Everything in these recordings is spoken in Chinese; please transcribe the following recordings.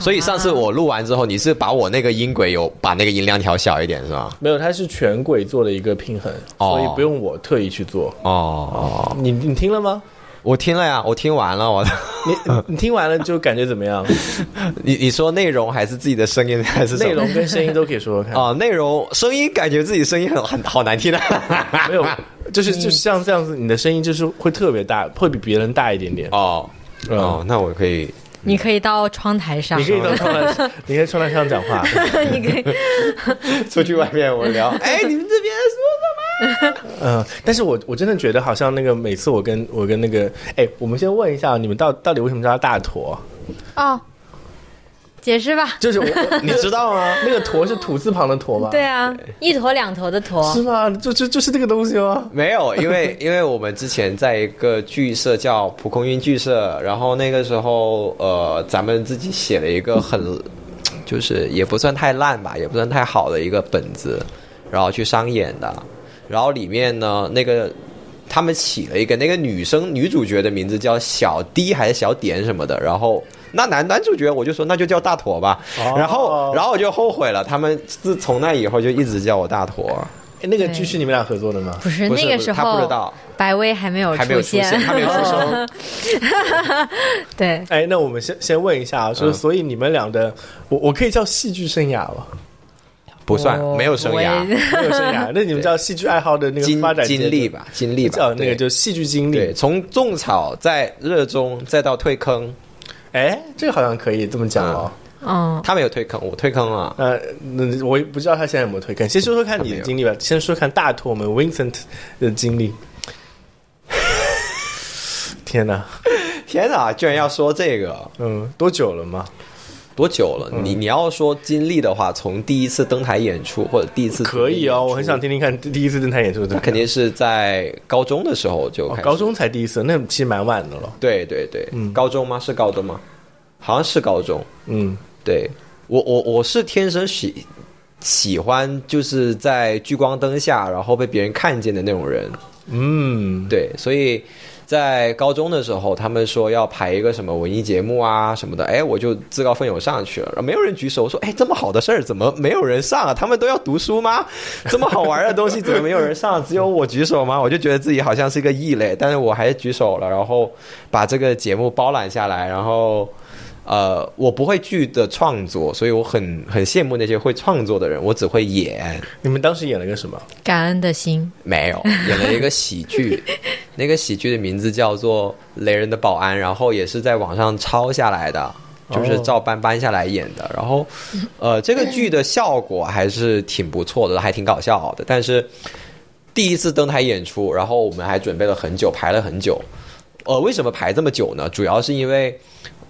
所以上次我录完之后，你是把我那个音轨有把那个音量调小一点是吧？没有，它是全轨做了一个平衡，哦所以不用我特意去做。哦，你你听了吗？我听了呀，我听完了，我你你听完了就感觉怎么样？你你说内容还是自己的声音还是什么内容跟声音都可以说说看。哦，内容声音感觉自己声音很很好难听啊。没有，就是就像这样子，你的声音就是会特别大，会比别人大一点点。哦哦，那我可以你可以到窗台上你，可以到窗台上，你可以 窗台上讲话。你可以 出去外面我聊。哎，你们这边说什么嗯，但是我我真的觉得好像那个每次我跟我跟那个，哎，我们先问一下，你们到到底为什么叫它大坨？哦，解释吧。就是我 你知道吗？那个坨是土字旁的坨吧？对，啊，一坨两坨的坨是，吗？就就就是这个东西吗？没有，因为 因为我们之前在一个剧社叫蒲公英剧社，然后那个时候呃，咱们自己写了一个很，就是也不算太烂吧，也不算太好的一个本子，然后去商演的，然后里面呢那个。他们起了一个那个女生女主角的名字叫小 D 还是小点什么的，然后那男男主角我就说那就叫大坨吧，哦。然后然后我就后悔了，他们自从那以后就一直叫我大坨，哎那个剧是你们俩合作的吗？不是那个时候他不知道，白薇还没有还没有出现，还没有出生。对，哎，那我们先先问一下啊，就是嗯所以你们俩的，我我可以叫戏剧生涯吗？不算，没有生涯，没有生涯，那你们叫戏剧爱好的那个发展经历吧，经历吧，叫那个对。就戏剧经对，历。从种草在热衷，再到退坑，哎，这个好像可以这么讲哦。嗯，他没有退坑，我退坑了。呃，那我也不知道他现在有没有退坑。先说说看你的经历吧，先说看大托我们 Vincent 的经历。天哪，天哪，居然要说这个，嗯，多久了吗？多久了？你你要说经历的话，从第一次登台演出或者第一次可以哦，我很想。听听看第一次登台演出的。那肯定是在高中的时候就，哦高中才第一次，那其实蛮晚的了。对对对，高中吗？是高中吗？好像是高中。嗯，对我我我是天生喜喜欢就是在聚光灯下，然后被别人看见的那种人。嗯，对，所以在高中的时候，他们说要排一个什么文艺节目啊什么的，哎，我就自告奋勇上去了，然后没有人举手，我说，哎，这么好的事儿怎么没有人上啊？他们都要读书吗？这么好玩的东西怎么没有人上？只有我举手吗？我就觉得自己好像是个异类，但是我还是举手了，然后把这个节目包揽下来，然后。呃，我不会剧的创作，所以我很很羡慕那些会创作的人。我只会演，你们当时演了个什么？感恩的心，没有，演了一个喜剧，那个喜剧的名字叫做《雷人的保安》，然后也是在网上抄下来的，就是照搬搬下来演的。然后，呃，这个剧的效果还是挺不错的，还挺搞笑的。但是第一次登台演出，然后我们还准备了很久，排了很久。呃，为什么排这么久呢？主要是因为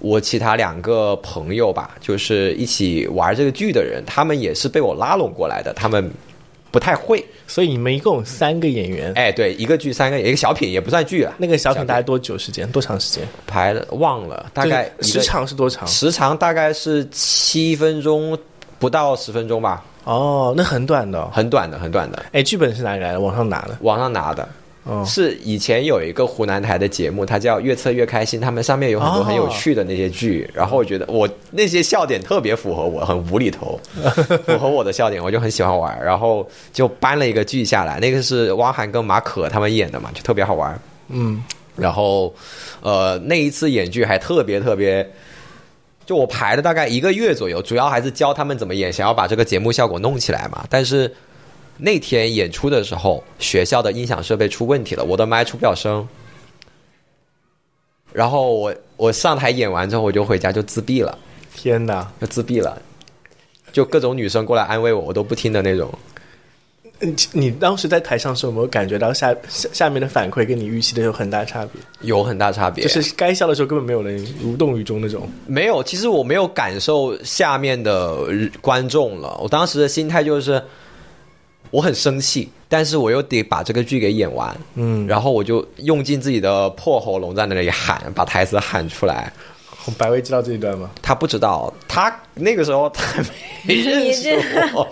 我其他两个朋友吧，就是一起玩这个剧的人，他们也是被我拉拢过来的，他们不太会。所以你们一共有三个演员。哎，对，一个剧三个，一个小品也不算剧啊，那个小品大概多久时间？多长时间？排了忘了，大概时长是多长？时长大概是七分钟不到十分钟吧，哦，那很短的、哦。很短的，很短的，哎，剧本是哪里来的？网上拿的。网上拿的。哦，是以前有一个湖南台的节目，它叫《越测越开心》，他们上面有很多哦很有趣的那些剧，然后我觉得我那些笑点特别符合我，很无厘头，符合我的笑点，我就很喜欢玩，然后就搬了一个剧下来，那个是汪涵跟马可他们演的嘛，就特别好玩。嗯，然后，呃，那一次演剧还特别特别，就我排了大概一个月左右，主要还是教他们怎么演，想要把这个节目效果弄起来嘛。但是那天演出的时候，学校的音响设备出问题了，我的麦出不了声。然后我我上台演完之后，我就回家就自闭了，天哪！就自闭了，就各种女生过来安慰我，我都不听的那种。你你当时在台上时候有没有感觉到下下下面的反馈跟你预期的有很大差别？有很大差别，就是该笑的时候根本没有人无动于衷那种。没有，其实我没有感受下面的观众了。我当时的心态就是，我很生气，但是我又得把这个剧给演完。嗯，然后我就用尽自己的破喉咙在那里喊，把台词喊出来。白薇知道这一段吗？他不知道，他那个时候他没认识我。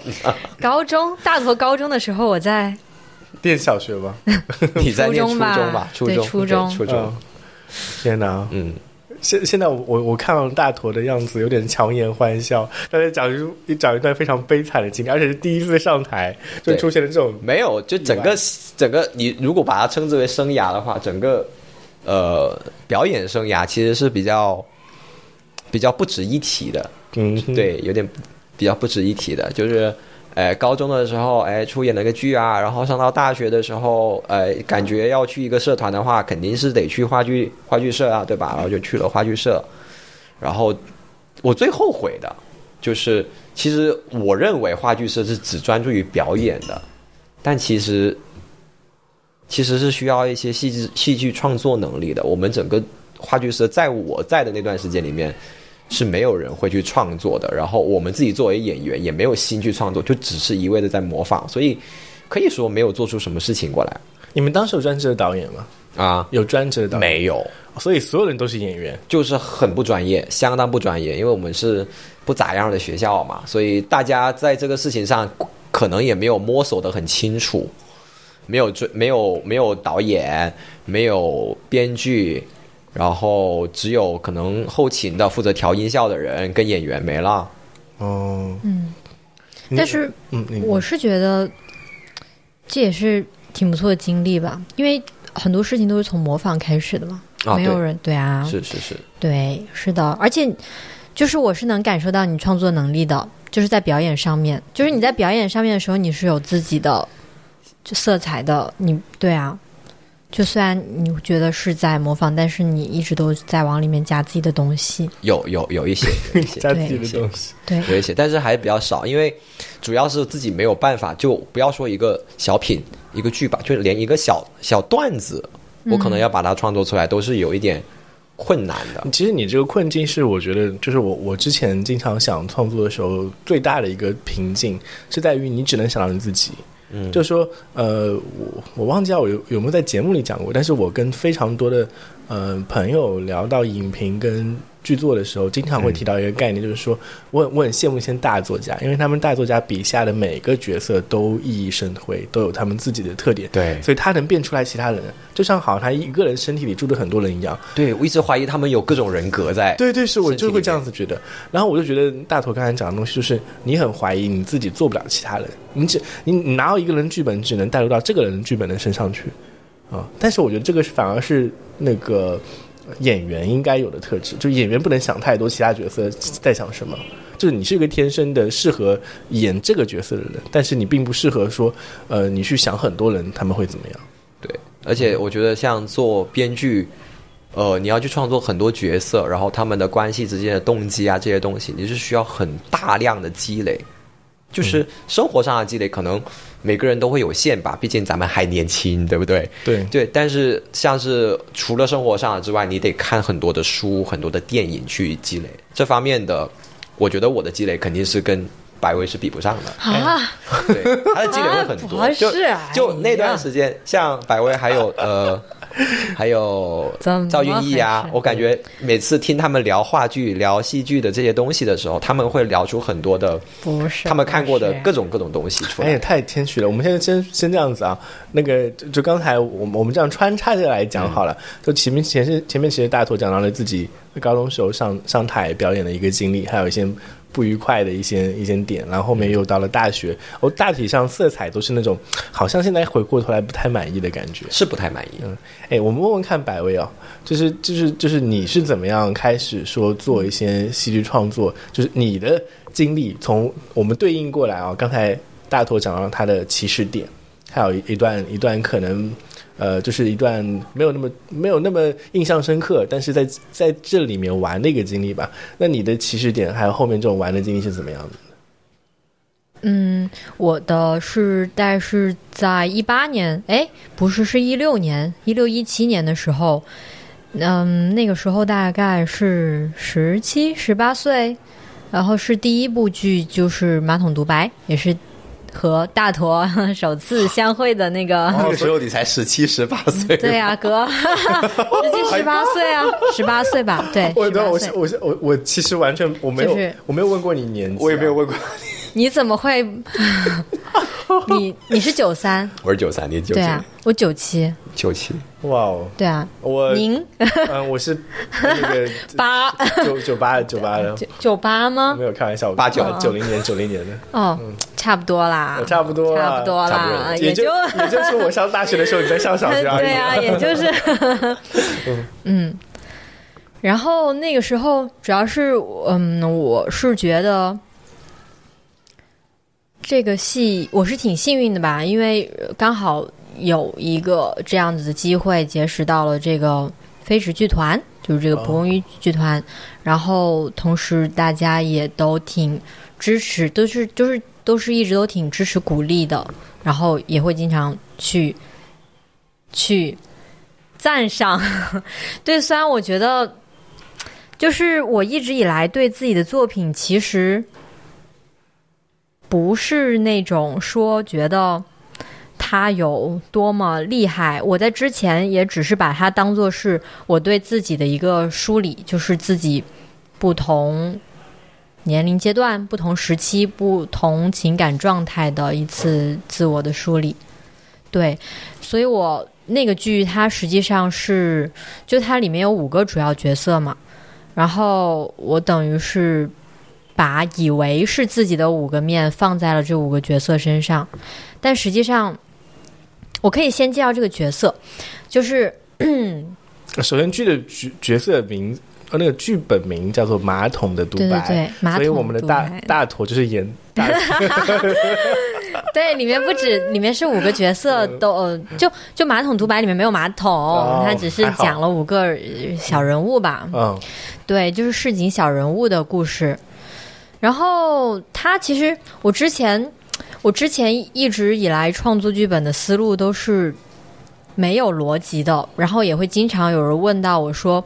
高中大头高中的时候，我在 念小学吧。你在念初初中吧？初中，初中初中嗯。天哪！嗯，现现在我我我看到大坨的样子有点强颜欢笑，他在讲一你讲一段非常悲惨的经历，而且是第一次上台就出现了这种没有，就整个整个你如果把它称之为生涯的话，整个呃表演生涯其实是比较比较不值一提的。嗯，对，有点比较不值一提的，就是。呃，高中的时候，哎，出演了个剧啊，然后上到大学的时候，呃，感觉要去一个社团的话，肯定是得去话剧话剧社啊，对吧？然后就去了话剧社。然后我最后悔的，就是其实我认为话剧社是只专注于表演的，但其实其实是需要一些戏剧戏剧创作能力的。我们整个话剧社在我在的那段时间里面。是没有人会去创作的，然后我们自己作为演员也没有心去创作，就只是一味的在模仿，所以可以说没有做出什么事情过来你们当时有专职的导演吗？啊。有专职的导演，没有，所以所有人都是演员。就是很不专业，相当不专业，因为我们是不咋样的学校嘛，所以大家在这个事情上可能也没有摸索的很清楚，没有专没有没有导演，没有编剧。然后只有可能后勤的负责调音效的人跟演员没了。哦，嗯，但是嗯，我是觉得这也是挺不错的经历吧，因为很多事情都是从模仿开始的嘛。啊没有对人对啊，是是是，对，是的，而且就是我是能感受到你创作能力的，就是在表演上面，就是你在表演上面的时候，你是有自己的就色彩的，你对啊。就虽然你觉得是在模仿，但是你一直都在往里面加自己的东西。有有有一些有一些 加自己的东西。对，有一些，但是还比较少，因为主要是自己没有办法，就不要说一个小品一个剧吧，就连一个小小段子，我可能要把它创作出来，都是有一点困难的。其实你这个困境是，我觉得就是我我之前经常想创作的时候，最大的一个瓶颈是在于你只能想到你自己。嗯，就说呃，我我忘记我有有没有在节目里讲过，但是我跟非常多的呃朋友聊到影评跟剧作的时候，经常会提到一个概念，就是说我很我很羡慕一些大作家，因为他们大作家笔下的每个角色都熠熠生辉，都有他们自己的特点，对所以他能变出来其他人，就像好像他一个人身体里住着很多人一样，对，我一直怀疑他们有各种人格在。对对，是我就会这样子觉得。然后我就觉得大头刚才讲的东西，就是你很怀疑你自己做不了其他人，你只你你拿到一个人剧本，只能带入到这个人的剧本的身上去啊。但是我觉得这个反而是那个演员应该有的特质，就演员不能想太多其他角色在想什么。就是你是一个天生的适合演这个角色的人，但是你并不适合说，呃，你去想很多人他们会怎么样。对，而且我觉得像做编剧，呃，你要去创作很多角色，然后他们的关系之间的动机啊这些东西，你是需要很大量的积累。就是生活上的积累，可能每个人都会有限吧，毕竟咱们还年轻，对不对？对对，但是像是除了生活上的之外，你得看很多的书、很多的电影去积累这方面的。我觉得我的积累肯定是跟百威是比不上的，啊，对，他的积累会很多。啊就就那段时间，像百威还有呃，还有赵云逸啊，我感觉每次听他们聊话剧、聊戏剧的这些东西的时候，他们会聊出很多的不是他们看过的各种各种东西出来。哎呀，太谦虚了。我们现在先先这样子啊，那个就就刚才我们我们这样穿插着来讲好了。就前面前是前面其实大头讲到了自己高中时候上上台表演的一个经历，还有一些不愉快的一些一些点，然后后面又到了大学，我大体上色彩都是那种好像现在回过头来不太满意的感觉。是不太满意，嗯哎，我们问问看百威哦，就是就是就是你是怎么样开始说做一些戏剧创作？就是你的经历，从我们对应过来啊、刚才大头讲到他的起始点，还有一一段一段可能呃，就是一段没有那么没有那么印象深刻，但是在在这里面玩的一个经历吧。那你的起始点还有后面这种玩的经历是怎么样的？嗯，我的是大概是在一八年，哎，不是，是一六年，一六一七年的时候，嗯，那个时候大概是十七、十八岁，然后是第一部剧就是《马桶独白》，也是和大坨 首次相会的那个。那个时候你才十七、十八岁，对呀、哥，十七十八岁啊，十八岁吧，对，我我。我我我其实完全我没有、就是我没有问过你年纪、啊我也没有。问过。你怎么会？你你是九三，我是九三，你是九几？对啊，我九七，九七。哇哦，对啊，我您？嗯，我是那个 八。九九八九八的，九九八吗？没？有开玩笑，八九。九零年九零年的，哦，差不多啦，差不多啦。差不多啦，也就就也就是我上大学的时候你在上小学而已。对啊，也就是，嗯。然后那个时候，主要是，嗯，我是觉得这个戏我是挺幸运的吧，因为刚好有一个这样子的机会，结识到了这个飞驰剧团，就是这个蒲公英剧团。然后同时大家也都挺支持，都是就是都是一直都挺支持鼓励的，然后也会经常去去赞赏。对，虽然我觉得，就是我一直以来对自己的作品其实不是那种说觉得他有多么厉害，我在之前也只是把它当做是我对自己的一个梳理，就是自己不同。年龄阶段、不同时期、不同情感状态的一次自我的梳理，对，所以我那个剧它实际上是，就它里面有五个主要角色嘛，然后我等于是把以为是自己的五个面放在了这五个角色身上，但实际上，我可以先介绍这个角色，就是首先剧的角角色名，呃，那个剧本名叫做《马桶的独白》，对对对，马桶所以我们的大大坨就是演 大对，里面不止，里面是五个角色都，呃就就马桶独白里面没有马桶，哦它只是讲了五个呃小人物吧，嗯。对，就是市井小人物的故事。然后他其实我之前我之前一直以来创作剧本的思路都是没有逻辑的，然后也会经常有人问到我说。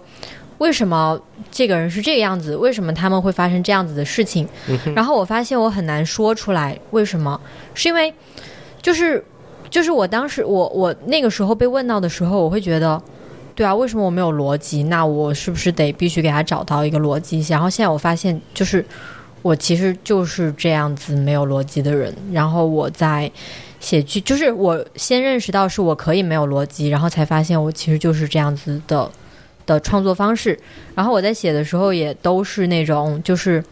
为什么这个人是这个样子？为什么他们会发生这样子的事情？然后我发现我很难说出来为什么，是因为就是就是我当时我我那个时候被问到的时候，我会觉得，对啊，为什么我没有逻辑？那我是不是得必须给他找到一个逻辑？然后现在我发现，就是我其实就是这样子没有逻辑的人。然后我在写剧，就是我先认识到是我可以没有逻辑，然后才发现我其实就是这样子的的创作方式。然后我在写的时候也都是那种就是。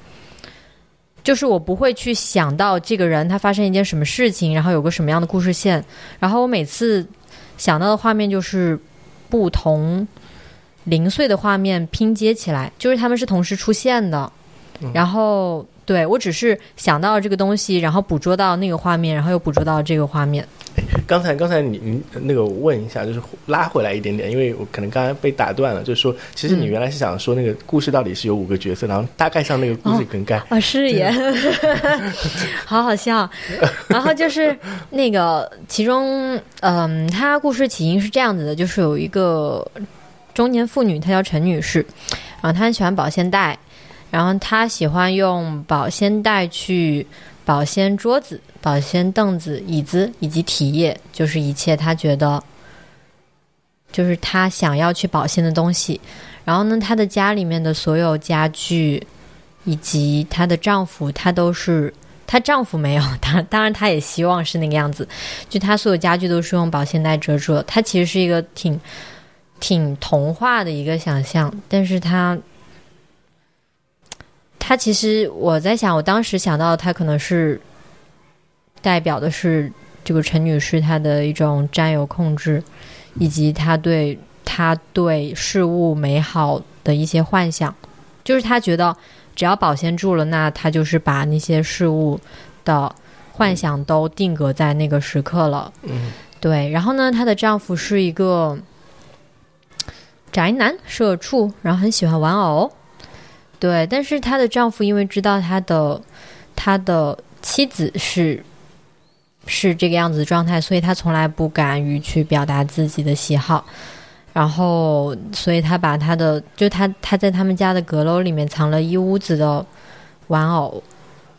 就是我不会去想到这个人他发生一件什么事情，然后有个什么样的故事线，然后我每次想到的画面就是不同零碎的画面拼接起来，就是他们是同时出现的，然后对我只是想到这个东西，然后捕捉到那个画面，然后又捕捉到这个画面。刚才刚才你你那个问一下，就是拉回来一点点，因为我可能刚才被打断了，就是说，其实你原来是想说那个故事到底是有五个角色，然后大概上那个故事梗概。啊，是耶，好好笑。然后就是那个其中，嗯，他故事起因是这样子的，就是有一个中年妇女，她叫陈女士，然后她很喜欢保鲜袋，然后她喜欢用保鲜袋去保鲜桌子、保鲜凳子、椅子以及体液，就是一切她觉得就是她想要去保鲜的东西。然后呢，她的家里面的所有家具。以及她的丈夫，她都是她丈夫没有，当当然她也希望是那个样子，就她所有家具都是用保鲜袋遮住的。她其实是一个挺挺童话的一个想象，但是她她其实我在想，我当时想到他可能是代表的是这个陈女士她的一种占有控制，以及她对她对事物美好的一些幻想，就是她觉得。只要保鲜住了，那她就是把那些事物的幻想都定格在那个时刻了。嗯，对。然后呢，她的丈夫是一个宅男、社畜，然后很喜欢玩偶。对，但是她的丈夫因为知道她的她的妻子是是这个样子的状态，所以他从来不敢于去表达自己的喜好。然后，所以他把他的，就他他在他们家的阁楼里面藏了一屋子的玩偶。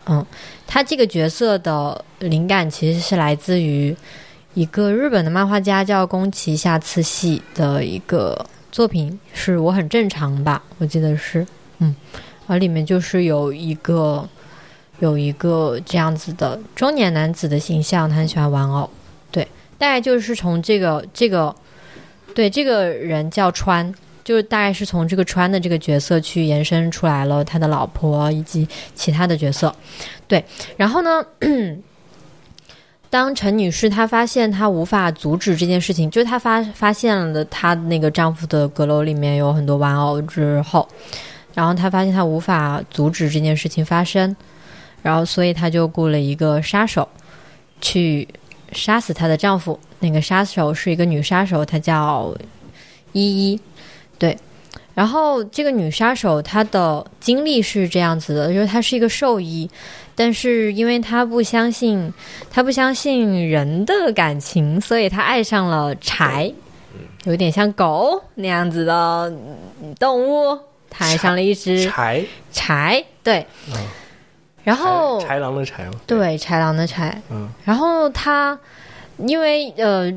嗯，他这个角色的灵感其实是来自于一个日本的漫画家叫宫崎下次系的一个作品，是我很正常吧，我记得是，嗯，而里面就是有一个有一个这样子的中年男子的形象，他很喜欢玩偶。对，大概就是从这个这个，对这个人叫川，就是大概是从这个川的这个角色去延伸出来了他的老婆以及其他的角色。对，然后呢？当陈女士她发现她无法阻止这件事情，就是她发发现了她那个丈夫的阁楼里面有很多玩偶之后，然后他发现他无法阻止这件事情发生，然后所以他就雇了一个杀手去杀死她的丈夫。那个杀手是一个女杀手，她叫依依。对，然后这个女杀手她的经历是这样子的，就是她是一个兽医。但是，因为她不相信，她不相信人的感情，所以她爱上了柴，有点像狗那样子的动物。他爱上了一只柴柴，对。然后豺狼的豺，对豺狼的豺。嗯。然后他因为呃，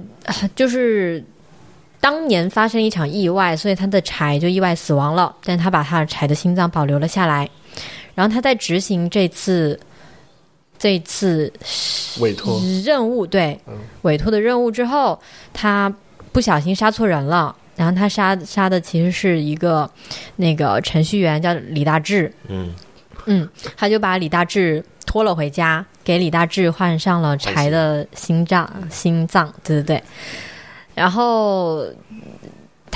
就是当年发生一场意外，所以他的柴就意外死亡了。但他把他的柴的心脏保留了下来。然后他在执行这次这次委托任务，对委托的任务之后，他不小心杀错人了。然后他杀杀的其实是一个那个程序员，叫李大志。嗯嗯，他就把李大志拖了回家，给李大志换上了柴的心脏，心脏，对对对。然后。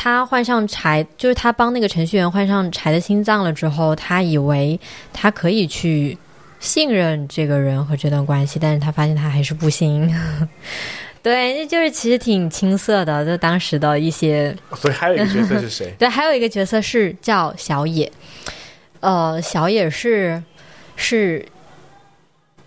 他换上柴，就是他帮那个程序员换上柴的心脏了之后，他以为他可以去信任这个人和这段关系，但是他发现他还是不行。对，那就是其实挺青涩的，就当时的一些。所以还有一个角色是谁？对，还有一个角色是叫小野。呃，小野是是。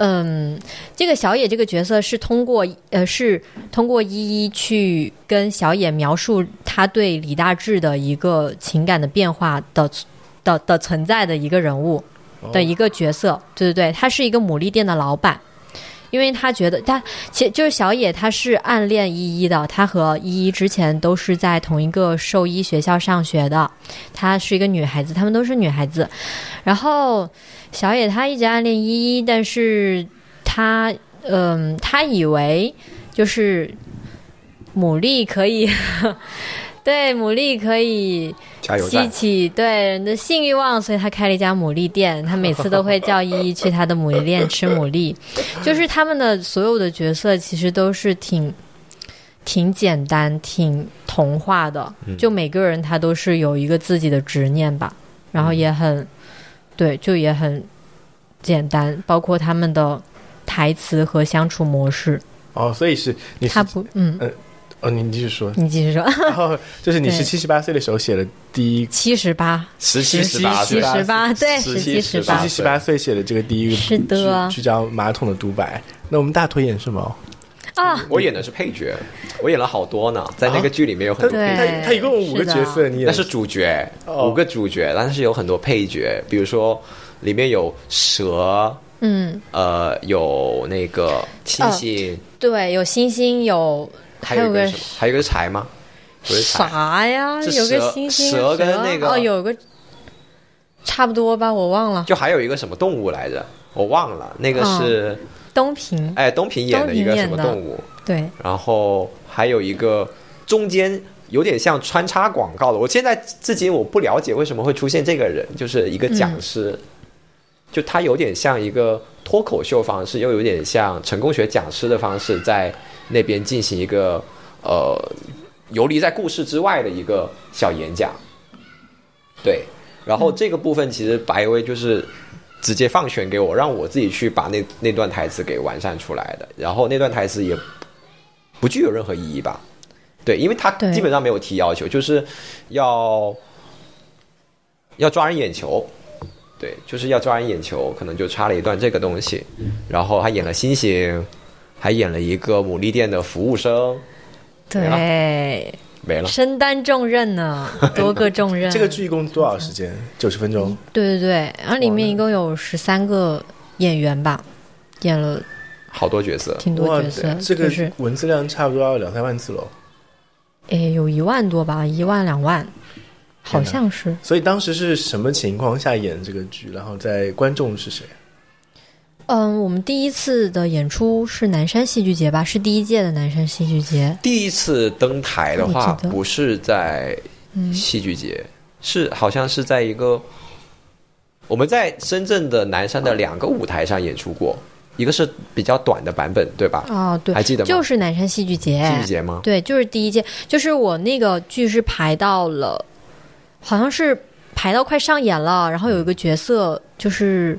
嗯，这个小野这个角色是通过呃，是通过依依去跟小野描述他对李大志的一个情感的变化的的的存在的一个人物的一个角色，对对对，他是一个牡蛎店的老板，因为他觉得他其就是小野，他是暗恋依依的，他和依依之前都是在同一个兽医学校上学的，她是一个女孩子，她们都是女孩子，然后。小野他一直暗恋依依，但是他嗯，他以为就是牡蛎可以，对牡蛎可以激起对人的性欲望，所以他开了一家牡蛎店。他每次都会叫依依去他的牡蛎店吃牡蛎。就是他们的所有的角色其实都是挺挺简单、挺童话的。就每个人他都是有一个自己的执念吧，然后也很。对，就也很简单，包括他们的台词和相处模式。哦，所以是你他不嗯呃哦，你继续说，你继续说。然后就是你是七十八岁的时候写的第一七十八十七十八七十八对十七十八七十八岁写的这个第一个是的，就叫马桶的独白。那我们大腿演什么？啊，我演的是配角，我演了好多呢，在那个剧里面有很多。他他一共五个角色，你那是主角，五个主角，但是有很多配角，比如说里面有蛇，嗯，呃，有那个星星，对，有星星，有还有个还有个柴吗？啥呀？有个星星，蛇跟那个哦，有个差不多吧，我忘了。就还有一个什么动物来着？我忘了，那个是。东平，哎，东平演的一个什么动物？对，然后还有一个中间有点像穿插广告的。我现在至今我不了解为什么会出现这个人，就是一个讲师，就他有点像一个脱口秀方式，又有点像成功学讲师的方式，在那边进行一个呃游离在故事之外的一个小演讲。对，然后这个部分其实白薇就是。直接放权给我，让我自己去把那那段台词给完善出来的。然后那段台词也不具有任何意义吧？对，因为他基本上没有提要求，就是要要抓人眼球。对，就是要抓人眼球，可能就插了一段这个东西。然后还演了星星，还演了一个牡蛎店的服务生。对。没了，身担重任呢，多个重任。这个剧一共多少时间？九十分钟。对对对，然后里面一共有十三个演员吧，演了好多角色，挺多角色。这个是文字量差不多要两三万字喽。哎，有一万多吧，一万两万，好像是。所以当时是什么情况下演这个剧？然后在观众是谁？嗯，我们第一次的演出是南山戏剧节吧？是第一届的南山戏剧节。第一次登台的话不是在嗯戏剧节，是好像是在一个我们在深圳的南山的两个舞台上演出过，一个是比较短的版本，对吧？哦，对，还记得吗就是南山戏剧节。戏剧节吗？对，就是第一届，就是我那个剧是排到了，好像是排到快上演了，然后有一个角色就是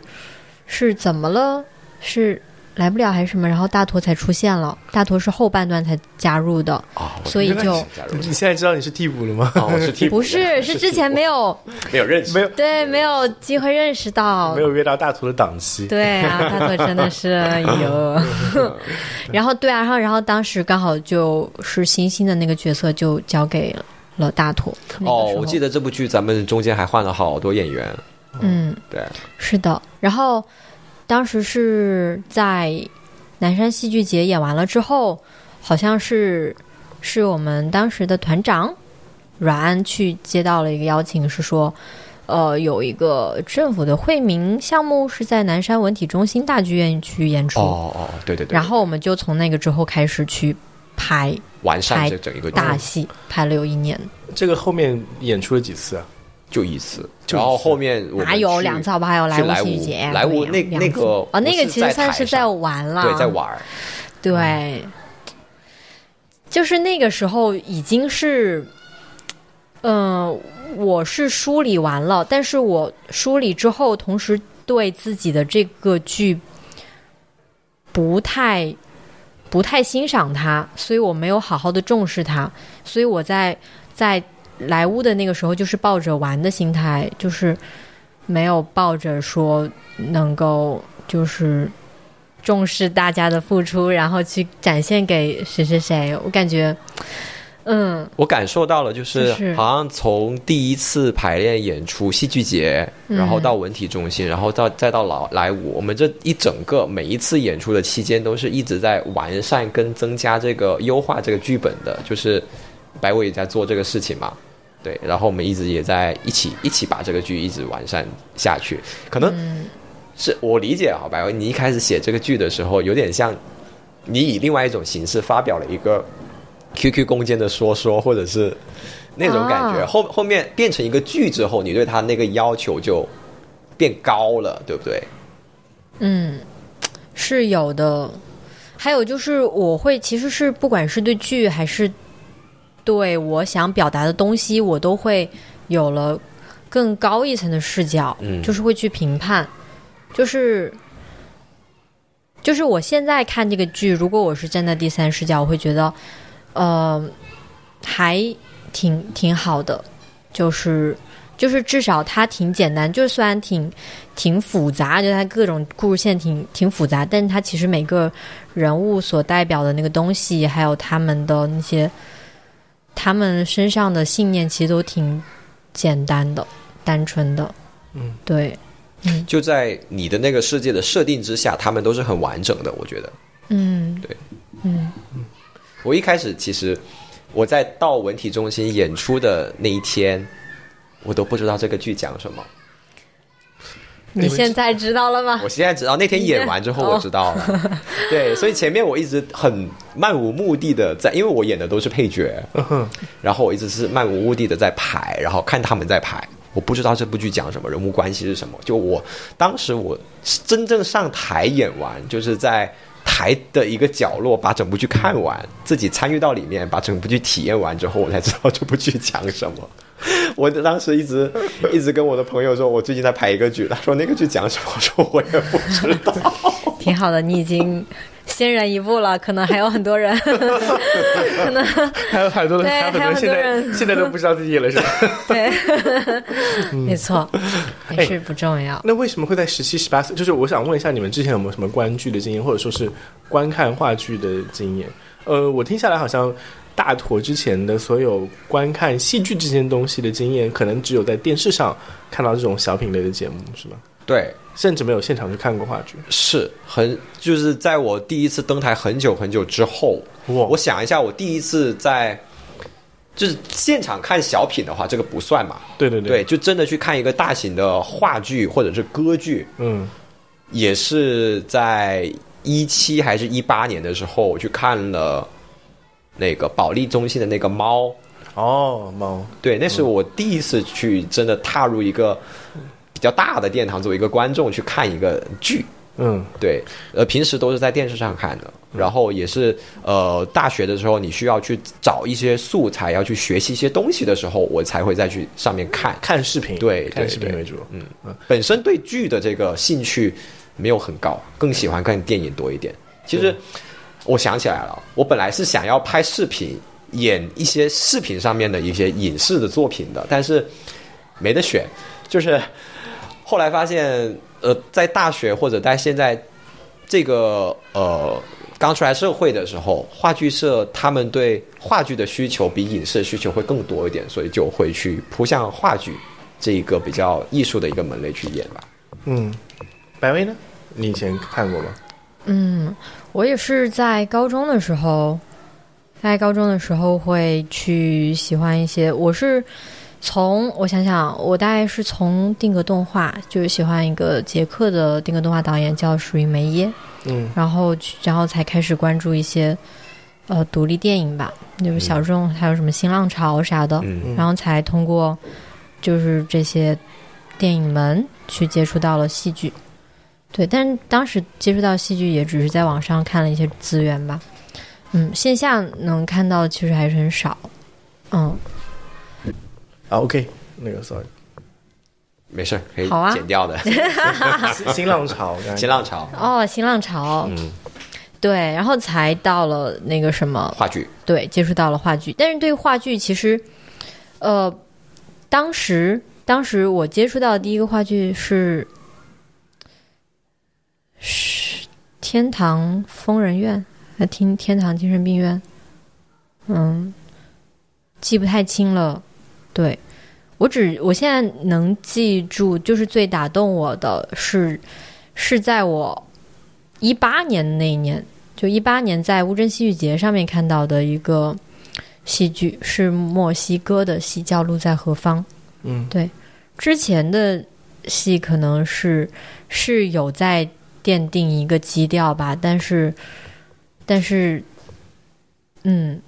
是怎么了？是来不了还是什么？然后大坨才出现了，大坨是后半段才加入的，所以就你现在知道你是替补了吗？啊，我是替补不是是之前没有没有认识，没有对没有机会认识到没。有约到大图的档期。对啊，大坨真的是哎呦，然后对啊，然后然后当时刚好就是星星的那个角色就交给了大坨。那个哦，我记得这部剧咱们中间还换了好多演员，嗯，对，是的。然后当时是在南山戏剧节演完了之后，好像是是我们当时的团长阮安去接到了一个邀请，是说。呃，有一个政府的惠民项目是在南山文体中心大剧院去演出，哦哦，对对对，然后我们就从那个之后开始去拍完善这整一个大戏，拍了有一年，这个后面演出了几次啊？就一次，然后后面我哪有去两次？好不好？还有莱去莱坞坞戏剧节，莱坞那个啊，那个其实算是在玩了，对，在玩儿，对，就是那个时候已经是，嗯、我是梳理完了，但是我梳理之后，同时对自己的这个剧不太不太欣赏它，所以我没有好好的重视它，所以我在在莱坞的那个时候，就是抱着玩的心态，就是没有抱着说能够就是重视大家的付出，然后去展现给谁谁谁。我感觉，嗯我感受到了，就是好像从第一次排练演出戏剧节，嗯然后到文体中心，然后到再到老莱坞，我们这一整个每一次演出的期间，都是一直在完善跟增加这个优化这个剧本的，就是白伟也在做这个事情嘛。对，然后我们一直也在一起一起把这个剧一直完善下去。可能嗯是我理解啊，白伟，你一开始写这个剧的时候，有点像你以另外一种形式发表了一个 QQ 空间的说说，或者是那种感觉。啊后后面变成一个剧之后，你对他那个要求就变高了，对不对？嗯，是有的。还有就是，我会其实是不管是对剧还是对我想表达的东西，我都会有了更高一层的视角，嗯。就是会去评判，就是就是我现在看这个剧，如果我是站在第三视角，我会觉得，呃，还挺挺好的，就是就是至少它挺简单，就是虽然挺挺复杂，就它各种故事线挺挺复杂，但是它其实每个人物所代表的那个东西，还有他们的那些他们身上的信念，其实都挺简单的、单纯的。嗯，对，嗯。就在你的那个世界的设定之下，他们都是很完整的。我觉得，嗯，对，嗯。我一开始其实我在到文体中心演出的那一天，我都不知道这个剧讲什么。你现在知道了吗我？现在知道，那天演完之后我知道了。对，所以前面我一直很漫无目的的在，因为我演的都是配角，然后我一直是漫无目的的在排，然后看他们在排。我不知道这部剧讲什么，人物关系是什么。就我当时我真正上台演完，就是在台的一个角落把整部剧看完，自己参与到里面，把整部剧体验完之后，我才知道这部剧讲什么。我当时一直一直跟我的朋友说，我最近在排一个剧，他说那个剧讲什么，我说我也不知道。挺好的，你已经先人一步了，可能还有很多人，可能 还有很多人，对还有很多人现在人现在都不知道自己演了是吧。对，嗯没错，还是不重要。那为什么会在十七、十八岁？就是我想问一下，你们之前有没有什么观剧的经验，或者说是观看话剧的经验？呃，我听下来好像大坨之前的所有观看戏剧这件东西的经验，可能只有在电视上看到这种小品类的节目，是吗？对，甚至没有现场去看过话剧。是很就是在我第一次登台很久很久之后，哇我想一下，我第一次在就是现场看小品的话，这个不算嘛。对对对，就真的去看一个大型的话剧或者是歌剧，嗯，也是在一七还是一八年的时候，我去看了那个保利中心的那个猫。哦，猫，对，那是我第一次去真的踏入一个比较大的殿堂，作为一个观众去看一个剧。嗯对，呃，平时都是在电视上看的，然后也是呃，大学的时候你需要去找一些素材，要去学习一些东西的时候，我才会再去上面看。看视频，对看视频为主。嗯，本身对剧的这个兴趣没有很高，更喜欢看电影多一点。其实我想起来了，我本来是想要拍视频，演一些视频上面的一些影视的作品的，但是没得选，就是后来发现，呃，在大学或者在现在这个呃刚出来社会的时候，话剧社他们对话剧的需求比影视的需求会更多一点，所以就会去扑向话剧这一个比较艺术的一个门类去演吧。嗯，白薇呢？你以前看过吗？嗯，我也是在高中的时候，在高中的时候会去喜欢一些。我是从我想想，我大概是从定格动画，就是喜欢一个捷克的定格动画导演叫属于梅耶，嗯。然后去然后才开始关注一些呃独立电影吧，就是小众，还有什么新浪潮啥的，嗯。然后才通过就是这些电影门去接触到了戏剧。对，但是当时接触到戏剧也只是在网上看了一些资源吧，嗯，线下能看到其实还是很少，嗯，啊，OK，那个 sorry，没事儿，可以好啊。剪掉的。新 新浪潮，刚才新浪潮，哦，新浪潮，嗯，对，然后才到了那个什么话剧，对，接触到了话剧，但是对话剧，其实，呃，当时当时我接触到的第一个话剧是是天堂疯人院，还听天堂精神病院，嗯，记不太清了。对我只我现在能记住，就是最打动我的是是在我一八年那一年，就一八年在乌镇戏剧节上面看到的一个戏剧，是墨西哥的戏，叫《路在何方》。嗯对之前的戏可能是是有在奠定一个基调吧，但是但是嗯，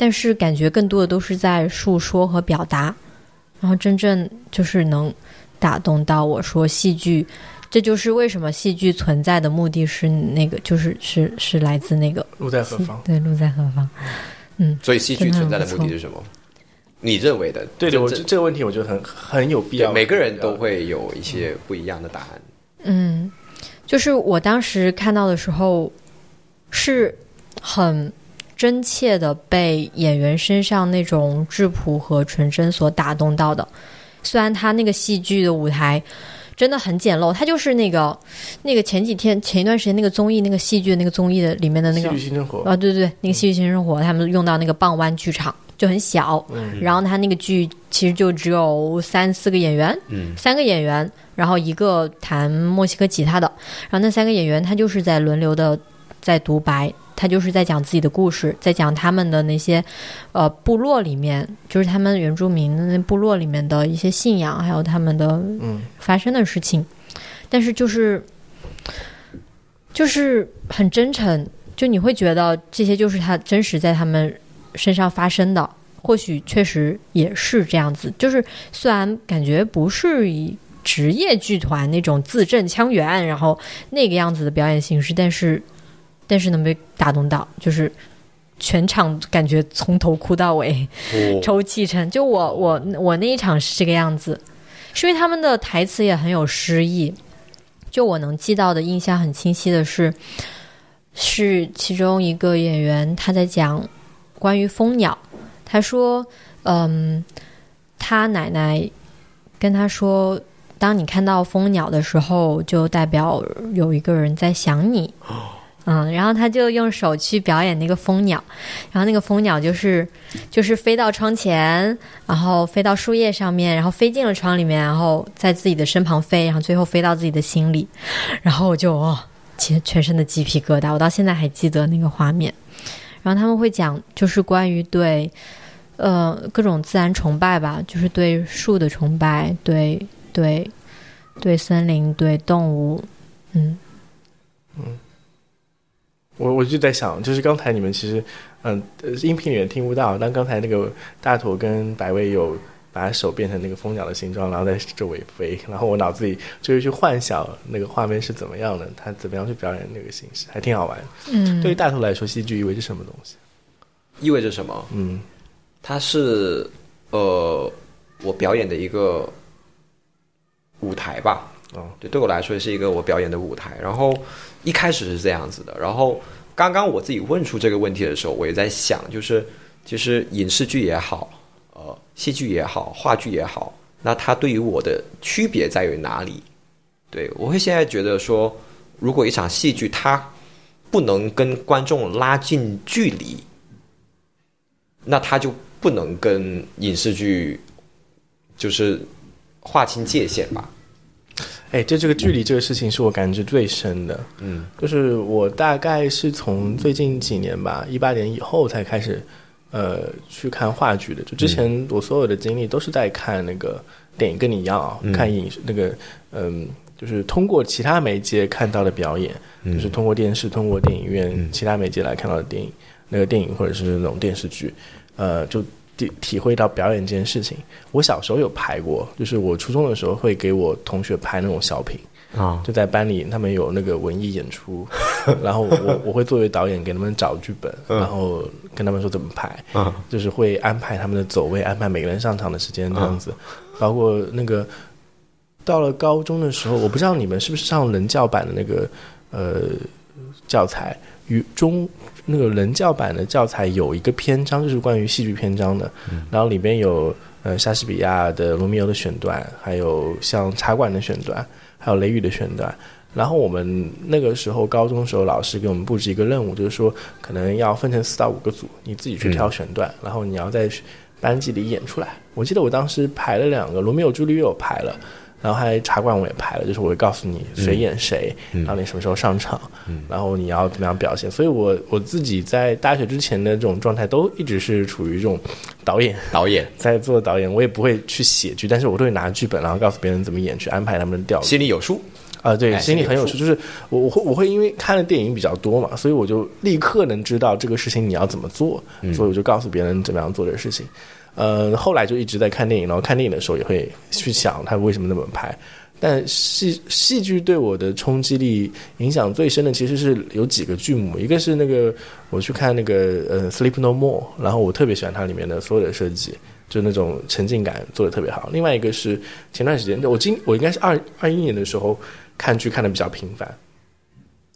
但是感觉更多的都是在述说和表达，然后真正就是能打动到我说戏剧。这就是为什么戏剧存在的目的是那个，就是是是来自那个路在何方？对，路在何方？嗯所以戏剧存在的目的是什么？你认为的？对对，我这这个问题我觉得很很有必要。每个人都会有一些不一样的答案。嗯，就是我当时看到的时候，是很真切的被演员身上那种质朴和纯真所打动到的。虽然他那个戏剧的舞台真的很简陋，他就是那个那个前几天前一段时间那个综艺那个戏剧那个综艺的里面的那戏个剧新生活，啊，对对对，那个戏剧新生活，他们用到那个傍湾剧场就很小，然后他那个剧其实就只有三四个演员，嗯。三个演员，然后一个弹墨西哥吉他的，然后那三个演员他就是在轮流的在独白，他就是在讲自己的故事，在讲他们的那些呃部落里面，就是他们原住民的那部落里面的一些信仰，还有他们的嗯发生的事情，但是就是就是很真诚，就你会觉得这些就是他真实在他们身上发生的，或许确实也是这样子。就是虽然感觉不是以职业剧团那种字正腔圆，然后那个样子的表演形式，但是但是能被打动到，就是全场感觉从头哭到尾。哦 抽泣成。就我我我那一场是这个样子，是因为他们的台词也很有诗意。就我能记到的印象很清晰的是，是其中一个演员他在讲关于蜂鸟，他说，嗯，他奶奶跟他说。当你看到蜂鸟的时候，就代表有一个人在想你，嗯，然后他就用手去表演那个蜂鸟，然后那个蜂鸟就是就是飞到窗前，然后飞到树叶上面，然后飞进了窗里面，然后在自己的身旁飞，然后最后飞到自己的心里，然后我就哦，全全身的鸡皮疙瘩，我到现在还记得那个画面。然后他们会讲，就是关于对呃各种自然崇拜吧，就是对树的崇拜，对对对森林、对动物、嗯。我我就在想，就是刚才你们其实，嗯，呃音频里面听不到，但刚才那个大头跟白薇有把手变成那个蜂鸟的形状，然后在周围飞，然后我脑子里就是去幻想那个画面是怎么样的，他怎么样去表演那个形式，还挺好玩。嗯，对于大头来说，戏剧意味着什么东西？意味着什么？嗯它是呃，我表演的一个舞台吧。对，对我来说是一个我表演的舞台。然后一开始是这样子的，然后刚刚我自己问出这个问题的时候，我也在想，就是其实影视剧也好，呃，戏剧也好，话剧也好，那它对于我的区别在于哪里？对我会现在觉得说，如果一场戏剧它不能跟观众拉近距离，那它就不能跟影视剧就是划清界限吧。哎，这这个距离这个事情是我感知最深的。嗯，就是我大概是从最近几年吧，一八年以后才开始，呃，去看话剧的。就之前我所有的经历都是在看那个电影，跟你一样啊，看影视那个，嗯，就是通过其他媒介看到的表演，就是通过电视、通过电影院、其他媒介来看到的电影，那个电影或者是那种电视剧，呃，就体体会到表演这件事情。我小时候有排过，就是我初中的时候会给我同学排那种小品。啊，就在班里，他们有那个文艺演出，然后我我会作为导演给他们找剧本，然后跟他们说怎么排，嗯就是会安排他们的走位，安排每个人上场的时间这样子，包括那个到了高中的时候，我不知道你们是不是上人教版的那个呃教材，与中那个人教版的教材有一个篇章就是关于戏剧篇章的，然后里边有呃莎士比亚的《罗密欧》的选段，还有像茶馆的选段。还有雷雨的选段。然后我们那个时候高中的时候，老师给我们布置一个任务，就是说可能要分成四到五个组，你自己去挑选段，然后你要在班级里演出来。我记得我当时排了两个《罗密欧朱丽叶》，我排了，然后还茶馆我也排了，就是我会告诉你谁演谁，然后你什么时候上场，然后你要怎么样表现。所以我我自己在大学之前的这种状态，都一直是处于这种导演导演 在做导演，我也不会去写剧，但是我都会拿剧本，然后告诉别人怎么演，去安排他们的调度。心里有数。啊、对，哎心里很有数。就是我我会我会因为看的电影比较多嘛，所以我就立刻能知道这个事情你要怎么做，所以我就告诉别人怎么样做这个事情。呃，后来就一直在看电影，然后看电影的时候也会去想他为什么那么拍。但戏戏剧对我的冲击力影响最深的其实是有几个剧目，一个是那个我去看那个呃《Sleep No More》，然后我特别喜欢它里面的所有的设计，就那种沉浸感做的特别好。另外一个是前段时间我今我应该是二二一年的时候看剧看的比较频繁，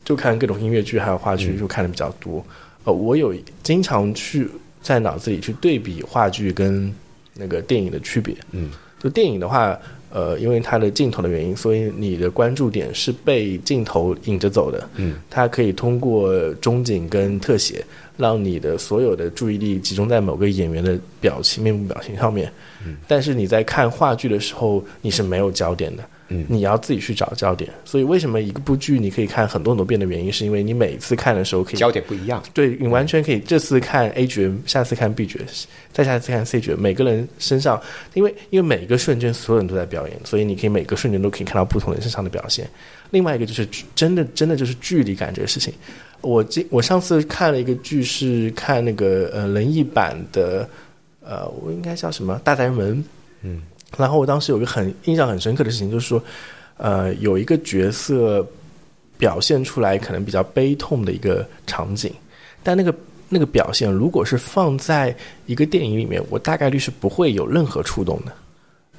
就看各种音乐剧还有话剧就看的比较多。呃，我有经常去在脑子里去对比话剧跟那个电影的区别。嗯，就电影的话，呃，因为它的镜头的原因，所以你的关注点是被镜头引着走的。嗯，它可以通过中景跟特写，让你的所有的注意力集中在某个演员的表情、面部表情上面。嗯，但是你在看话剧的时候，你是没有焦点的。嗯你要自己去找焦点。所以为什么一个部剧你可以看很多很多遍的原因，是因为你每次看的时候可以焦点不一样。对你完全可以这次看 A 角，下次看 B 角，再下次看 C 角，每个人身上，因为因为每一个瞬间所有人都在表演，所以你可以每个瞬间都可以看到不同人身上的表现。另外一个就是真的真的就是距离感这个事情。我今我上次看了一个剧是看那个呃人艺版的，呃我应该叫什么大宅门，嗯，然后我当时有个很印象很深刻的事情，就是说，呃，有一个角色表现出来可能比较悲痛的一个场景，但那个那个表现如果是放在一个电影里面，我大概率是不会有任何触动的，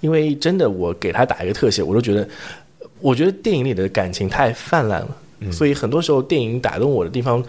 因为真的我给他打一个特写，我都觉得，我觉得电影里的感情太泛滥了，所以很多时候电影打动我的地方。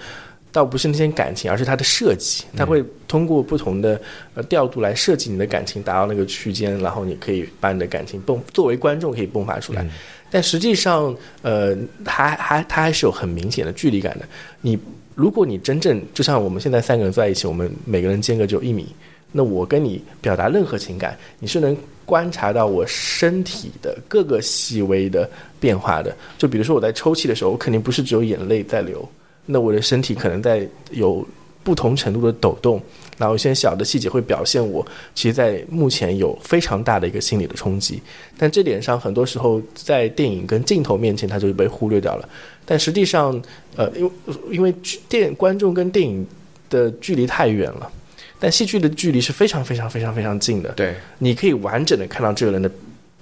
倒不是那些感情，而是它的设计，它会通过不同的呃调度来设计你的感情，达到那个区间，然后你可以把你的感情迸，作为观众可以迸发出来。但实际上，呃，还还它还是有很明显的距离感的。你如果你真正就像我们现在三个人坐在一起，我们每个人间隔只有一米，那我跟你表达任何情感，你是能观察到我身体的各个细微的变化的。就比如说我在抽泣的时候，我肯定不是只有眼泪在流。那我的身体可能在有不同程度的抖动，然后一些小的细节会表现我其实，在目前有非常大的一个心理的冲击。但这点上，很多时候在电影跟镜头面前，它就被忽略掉了。但实际上，呃，因为因为电观众跟电影的距离太远了，但戏剧的距离是非常非常非常非常近的。对，你可以完整的看到这个人的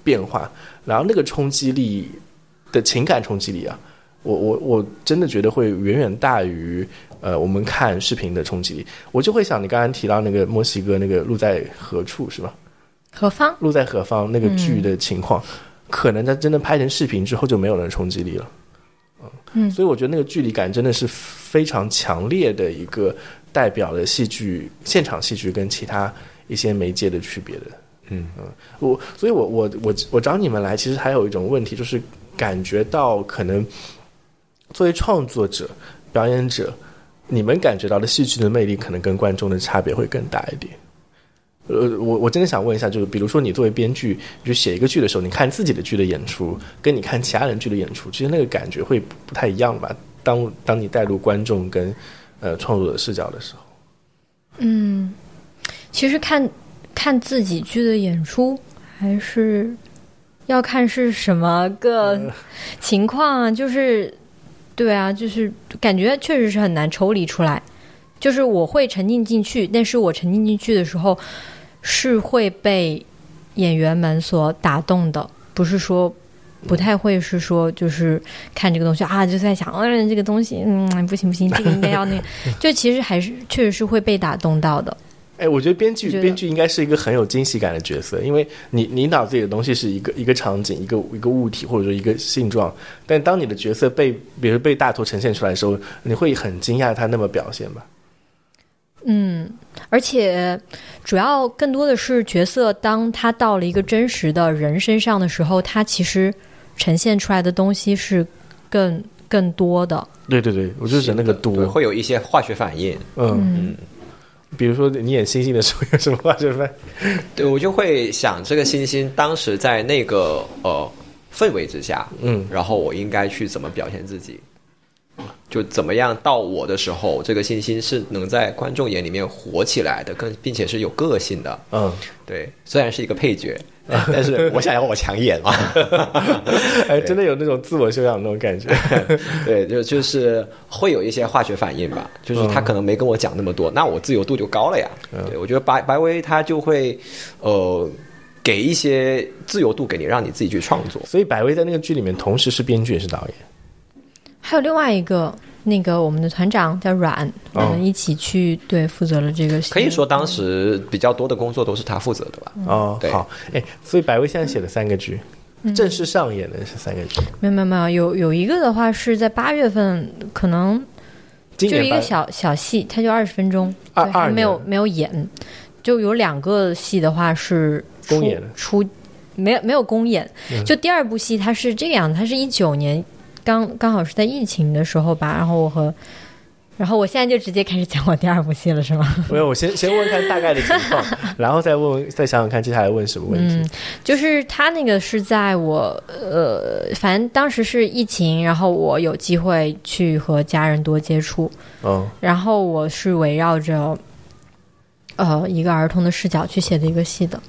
变化，然后那个冲击力的情感冲击力啊，我我我真的觉得会远远大于呃我们看视频的冲击力。我就会想，你刚刚提到那个墨西哥那个路在何处是吧？何方？路在何方那个剧的情况，可能它真的拍成视频之后就没有了冲击力了。嗯所以我觉得那个距离感真的是非常强烈的一个代表了戏剧现场戏剧跟其他一些媒介的区别的。嗯我，所以我我我我找你们来，其实还有一种问题，就是感觉到可能作为创作者、表演者，你们感觉到的戏剧的魅力，可能跟观众的差别会更大一点。呃，我我真的想问一下，就是比如说你作为编剧，你去写一个剧的时候，你看自己的剧的演出，跟你看其他人剧的演出，其实那个感觉会不不太一样吧？当当你带入观众跟呃创作者视角的时候，嗯，其实看看自己剧的演出，还是要看是什么个情况啊。就是，对啊，就是感觉确实是很难抽离出来。就是我会沉浸进去，但是我沉浸进去的时候，是会被演员们所打动的，不是说。不太会是说，就是看这个东西啊，就在想，嗯，这个东西，嗯，不行不行，这个应该要那个，就其实还是确实是会被打动到的。哎，我觉得编剧得编剧应该是一个很有惊喜感的角色，因为你你脑子里的东西是一个一个场景、一个一个物体或者说一个性状，但当你的角色被比如被大头呈现出来的时候，你会很惊讶他那么表现吧？嗯，而且主要更多的是角色，当他到了一个真实的人身上的时候，他其实呈现出来的东西是更更多的。对对对，我就是指那个多，会有一些化学反应。嗯，嗯比如说你演星星的时候有什么化学反应？对我就会想，这个星星当时在那个呃氛围之下，嗯然后我应该去怎么表现自己，就怎么样到我的时候，这个星星是能在观众眼里面火起来的，更并且是有个性的。嗯，对，虽然是一个配角，但是我想要我抢眼嘛。哎，真的有那种自我修养的那种感觉。对，就就是会有一些化学反应吧，就是他可能没跟我讲那么多，那我自由度就高了呀。对，我觉得白白薇他就会呃给一些自由度给你，让你自己去创作。所以百威在那个剧里面同时是编剧也是导演。还有另外一个，那个我们的团长叫阮，我哦们一起去对负责了这个戏。可以说当时比较多的工作都是他负责的吧。哦，对。好，哎，所以百威现在写了三个剧，正式上演的是三个剧。没有没有没有，有有一个的话是在八月份，可能就一个小小戏，它就二十分钟，对二二没有没有演，就有两个戏的话是公演。出没有没有公演，嗯。就第二部戏它是这个样子，它是一九年刚刚好是在疫情的时候吧，然后我和。然后我现在就直接开始讲我第二部戏了，是吗？没有，我先先问看大概的情况，然后再问问，再想想看接下来问什么问题。嗯，就是他那个是在我呃，反正当时是疫情，然后我有机会去和家人多接触，嗯然后我是围绕着呃一个儿童的视角去写的一个戏的，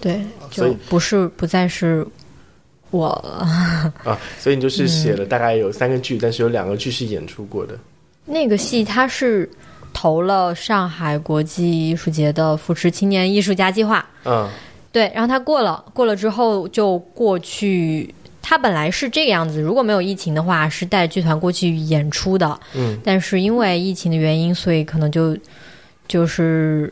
对，就不是不再是我。啊，所以你就是写嗯了大概有三个剧，但是有两个剧是演出过的。那个戏它是投了上海国际艺术节的扶持青年艺术家计划，嗯对，然后他过了，过了之后就过去。他本来是这个样子，如果没有疫情的话，是带剧团过去演出的。嗯但是因为疫情的原因，所以可能就就是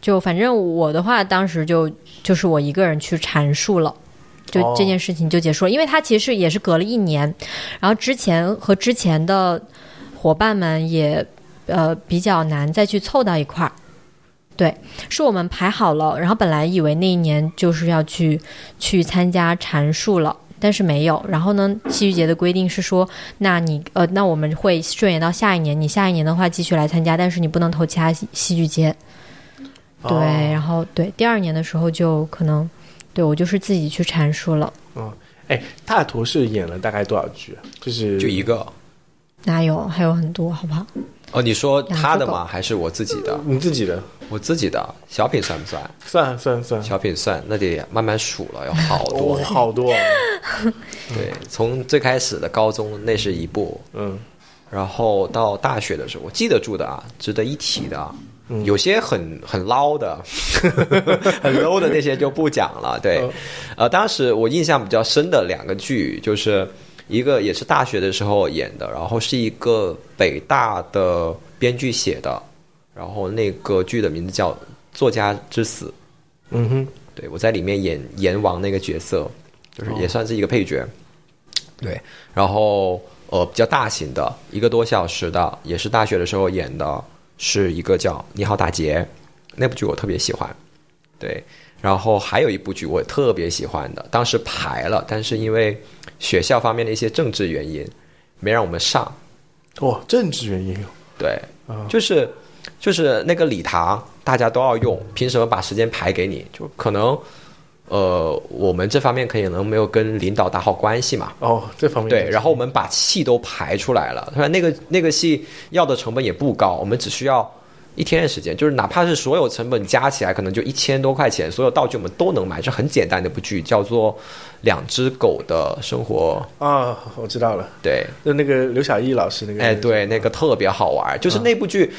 就反正我的话，当时就就是我一个人去阐述了。就哦这件事情就结束了，因为他其实也是隔了一年，然后之前和之前的伙伴们也呃比较难再去凑到一块儿。对，是我们排好了，然后本来以为那一年就是要去去参加阐述了，但是没有。然后呢，戏剧节的规定是说，那你呃，那我们会顺延到下一年，你下一年的话继续来参加，但是你不能投其他戏戏剧节。对，哦然后对第二年的时候就可能，对我就是自己去阐述了。嗯哎，大图是演了大概多少剧啊？就是就一个，哪有？还有很多，好不好？哦，你说他的吗？还是我自己的？你自己的我自己的小品算不算？算算算，小品算，那得慢慢数了，有好多哦，。好多，对，从最开始的高中那是一部，嗯然后到大学的时候，我记得住的啊，值得一提的啊，嗯有些很很捞的，很 low 的那些就不讲了。对嗯，呃，当时我印象比较深的两个剧，就是一个也是大学的时候演的，然后是一个北大的编剧写的，然后那个剧的名字叫《作家之死》。嗯哼，对我在里面演阎王那个角色，就是也算是一个配角。对，然后呃比较大型的一个多小时的，也是大学的时候演的，是一个叫《你好，大杰》那部剧我特别喜欢。对，然后还有一部剧我也特别喜欢的，当时排了，但是因为学校方面的一些政治原因，没让我们上。哦，政治原因哦，对，啊就是就是那个礼堂大家都要用，凭什么把时间排给你？就可能呃，我们这方面可能没有跟领导打好关系嘛。哦，这方面对，然后我们把戏都排出来了，他说那个那个戏要的成本也不高，我们只需要一天的时间，就是哪怕是所有成本加起来，可能就一千多块钱，所有道具我们都能买，这很简单的一部剧，叫做《两只狗的生活》。啊，我知道了，对，就那个刘晓毅老师那个，哎，对，那个特别好玩，就是那部剧。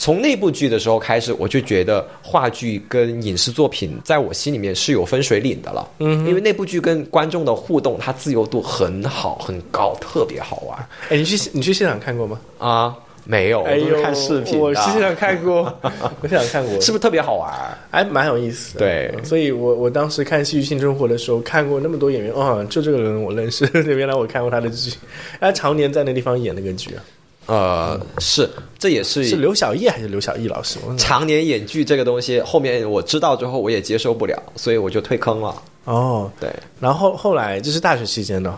从那部剧的时候开始，我就觉得话剧跟影视作品在我心里面是有分水岭的了。嗯，因为那部剧跟观众的互动，它自由度很好很高，特别好玩哎，你去你去现场看过吗？啊！没有，我哎呦，都是看视频。我实际上看过，我现场看过，是不是特别好玩？哎蛮有意思的。对所以我我当时看《戏剧性生活》的时候，看过那么多演员，哦，就这个人我认识，原来我看过他的剧，他常年在那地方演那个剧啊，呃，是，这也是是刘晓烨还是刘晓毅老师？常年演剧这个东西，后面我知道之后我也接受不了，所以我就退坑了。哦，对，然后后来这是大学期间的，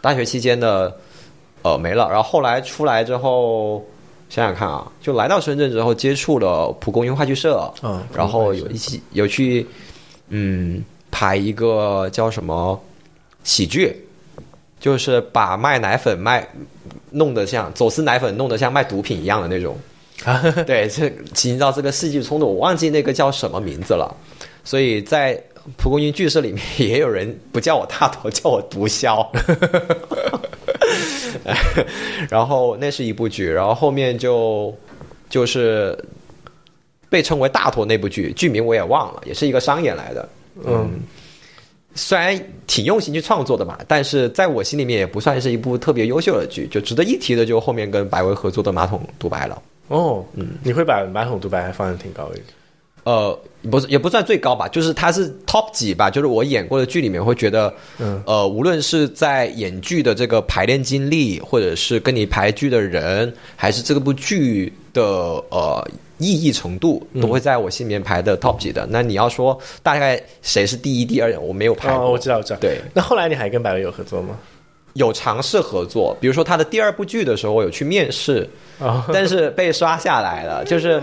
大学期间的呃没了，然后后来出来之后，想想看啊，就来到深圳之后，接触了蒲公英话剧社，嗯然后有一起有去嗯排一个叫什么喜剧，就是把卖奶粉卖弄得像走私奶粉弄得像卖毒品一样的那种。对，这营造这个戏剧冲突，我忘记那个叫什么名字了。所以在蒲公英剧社里面，也有人不叫我大头，叫我毒枭。然后那是一部剧，然后后面就就是被称为大头那部剧，剧名我也忘了，也是一个商演来的。嗯，虽然挺用心去创作的嘛，但是在我心里面也不算是一部特别优秀的剧。就值得一提的，就后面跟百威合作的《马桶独白》了。哦，嗯，你会把马桶独白放的挺高一点，呃，不是，也不算最高吧，就是它是 top 几吧。就是我演过的剧里面，会觉得，嗯呃，无论是在演剧的这个排练经历，或者是跟你排剧的人，还是这部剧的呃意义程度，都会在我心里面排的 top 几的。那你要说大概谁是第一、第二，我没有排过。哦，我知道，我知道。对，那后来你还跟百威有合作吗？有尝试合作，比如说他的第二部剧的时候，我有去面试，哦，但是被刷下来了。就是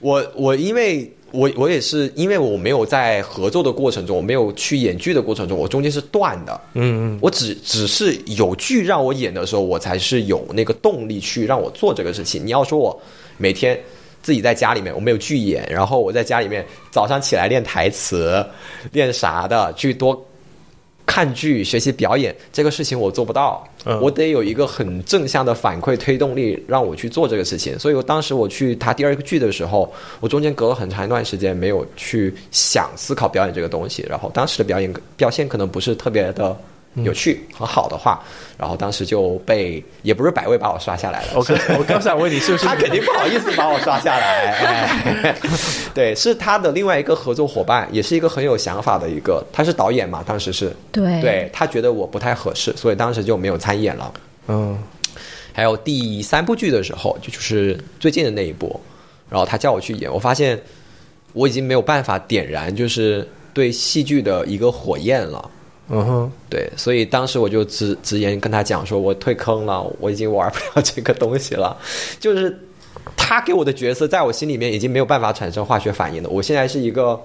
我我因为我我也是因为我没有在合作的过程中，我没有去演剧的过程中，我中间是断的。嗯嗯，我只只是有剧让我演的时候，我才是有那个动力去让我做这个事情。你要说我每天自己在家里面，我没有剧演，然后我在家里面早上起来练台词，练啥的，去多看剧、学习表演，这个事情我做不到。嗯我得有一个很正向的反馈推动力，让我去做这个事情。所以我当时我去他第二个剧的时候，我中间隔了很长一段时间没有去想思考表演这个东西，然后当时的表演表现可能不是特别的有趣、很好的话，然后当时就被也不是百位把我刷下来了，我刚 我刚想问你是不是他肯定不好意思把我刷下来。哎、对，是他的另外一个合作伙伴，也是一个很有想法的一个，他是导演嘛，当时是对对他觉得我不太合适，所以当时就没有参演了。嗯还有第三部剧的时候，就就是最近的那一部，然后他叫我去演，我发现我已经没有办法点燃就是对戏剧的一个火焰了。嗯哼，对，所以当时我就直直言跟他讲说，我退坑了，我已经玩不了这个东西了。就是他给我的角色，在我心里面已经没有办法产生化学反应了。我现在是一个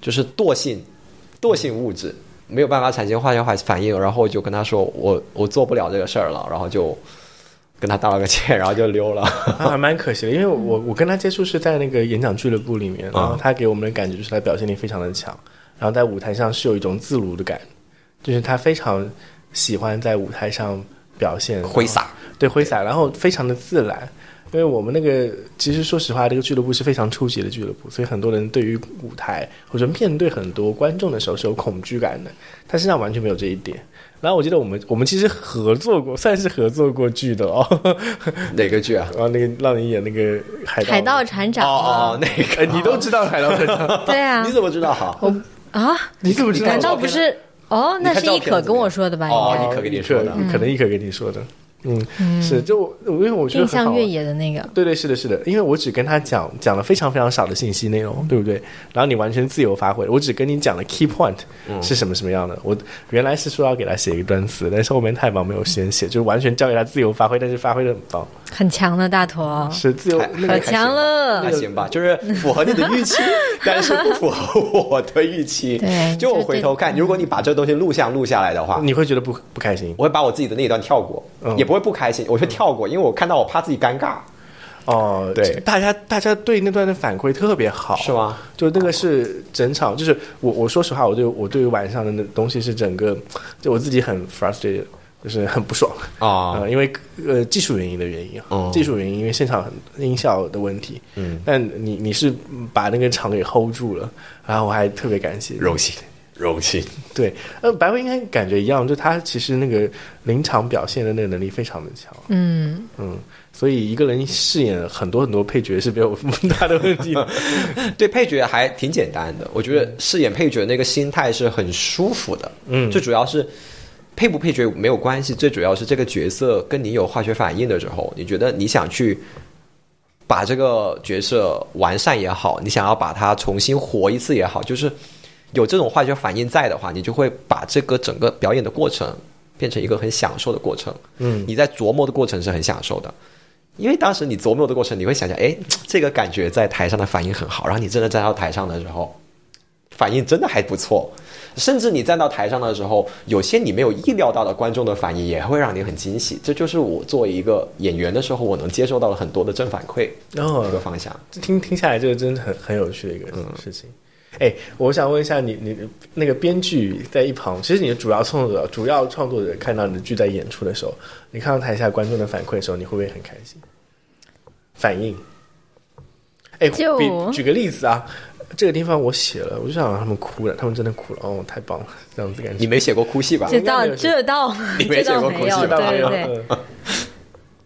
就是惰性惰性物质，没有办法产生化学反应。然后我就跟他说，我我做不了这个事儿了，然后就跟他道了个歉，然后就溜了。啊，蛮可惜的，因为我我跟他接触是在那个演讲俱乐部里面，然后他给我们的感觉就是他表现力非常的强，然后在舞台上是有一种自如的感，就是他非常喜欢在舞台上表现挥洒，对挥洒，然后非常的自然。因为我们那个其实说实话，这个俱乐部是非常初级的俱乐部，所以很多人对于舞台或者面对很多观众的时候是有恐惧感的，他身上完全没有这一点。然后我记得我们我们其实合作过，算是合作过剧的哦。哪个剧啊？然后那个让你演那个海盗海盗船长。哦哦，那哎，个你都知道海盗船长？对啊 你，怎么知道？好我啊，你怎么知道？难道不是？哦，那是一可跟我说的吧？哦应该一可跟你说的可能一可跟你说的。嗯，是就我因为我觉得很好玩印象越野的那个。对对是的，是的，因为我只跟他讲讲了非常非常少的信息内容，对不对？然后你完全自由发挥，我只跟你讲了 key point 是什么什么样的。我原来是说要给他写一个单词，但是后面太忙没有时间写，就完全交给他自由发挥，但是发挥的很棒，很强的大坨，是自由还那个可强了那。行吧，就是符合你的预期，但是不符合我的预期。对就我回头看，如果你把这个东西录像录下来的话，你会觉得不不开心我会把我自己的那一段跳过，嗯也不会不开心，我会跳过，因为我看到我怕自己尴尬，哦。对。大家大家对那段的反馈特别好，是吗？就那个是整场，就是我我说实话，我对我对于晚上的那东西是整个，就我自己很 frustrated，就是很不爽。啊呃因为呃技术原因的原因啊，哦。技术原因，因为现场很音效的问题，嗯，但你你是把那个场给 hold 住了，然后我还特别感谢荣幸，荣幸。对，呃，白薇应该感觉一样，就他其实那个临场表现的那个能力非常的强，嗯，嗯，所以一个人饰演很多很多配角是没有大的问题的。对配角还挺简单的，我觉得饰演配角那个心态是很舒服的。嗯最主要是配不配角没有关系，最主要是这个角色跟你有化学反应的时候，你觉得你想去把这个角色完善也好，你想要把它重新活一次也好，就是有这种化学反应在的话，你就会把这个整个表演的过程变成一个很享受的过程。嗯你在琢磨的过程是很享受的。因为当时你琢磨的过程，你会想想，哎，这个感觉在台上的反应很好，然后你真的站到台上的时候，反应真的还不错。甚至你站到台上的时候，有些你没有意料到的观众的反应，也会让你很惊喜。这就是我作为一个演员的时候，我能接受到了很多的正反馈然后这个方向。听听下来，这个真的很很有趣的一个嗯事情。哎、我想问一下你，你那个编剧在一旁，其实你的主要创作者、主要创作者看到你的剧在演出的时候，你看到台下观众的反馈的时候，你会不会很开心？反应？哎、就比举个例子啊，这个地方我写了，我就想让他们哭了，他们真的哭了，哦，太棒了，这样子感觉。你没写过哭戏吧？这倒应该没有这倒你没写过哭戏倒没有，吧对对对，嗯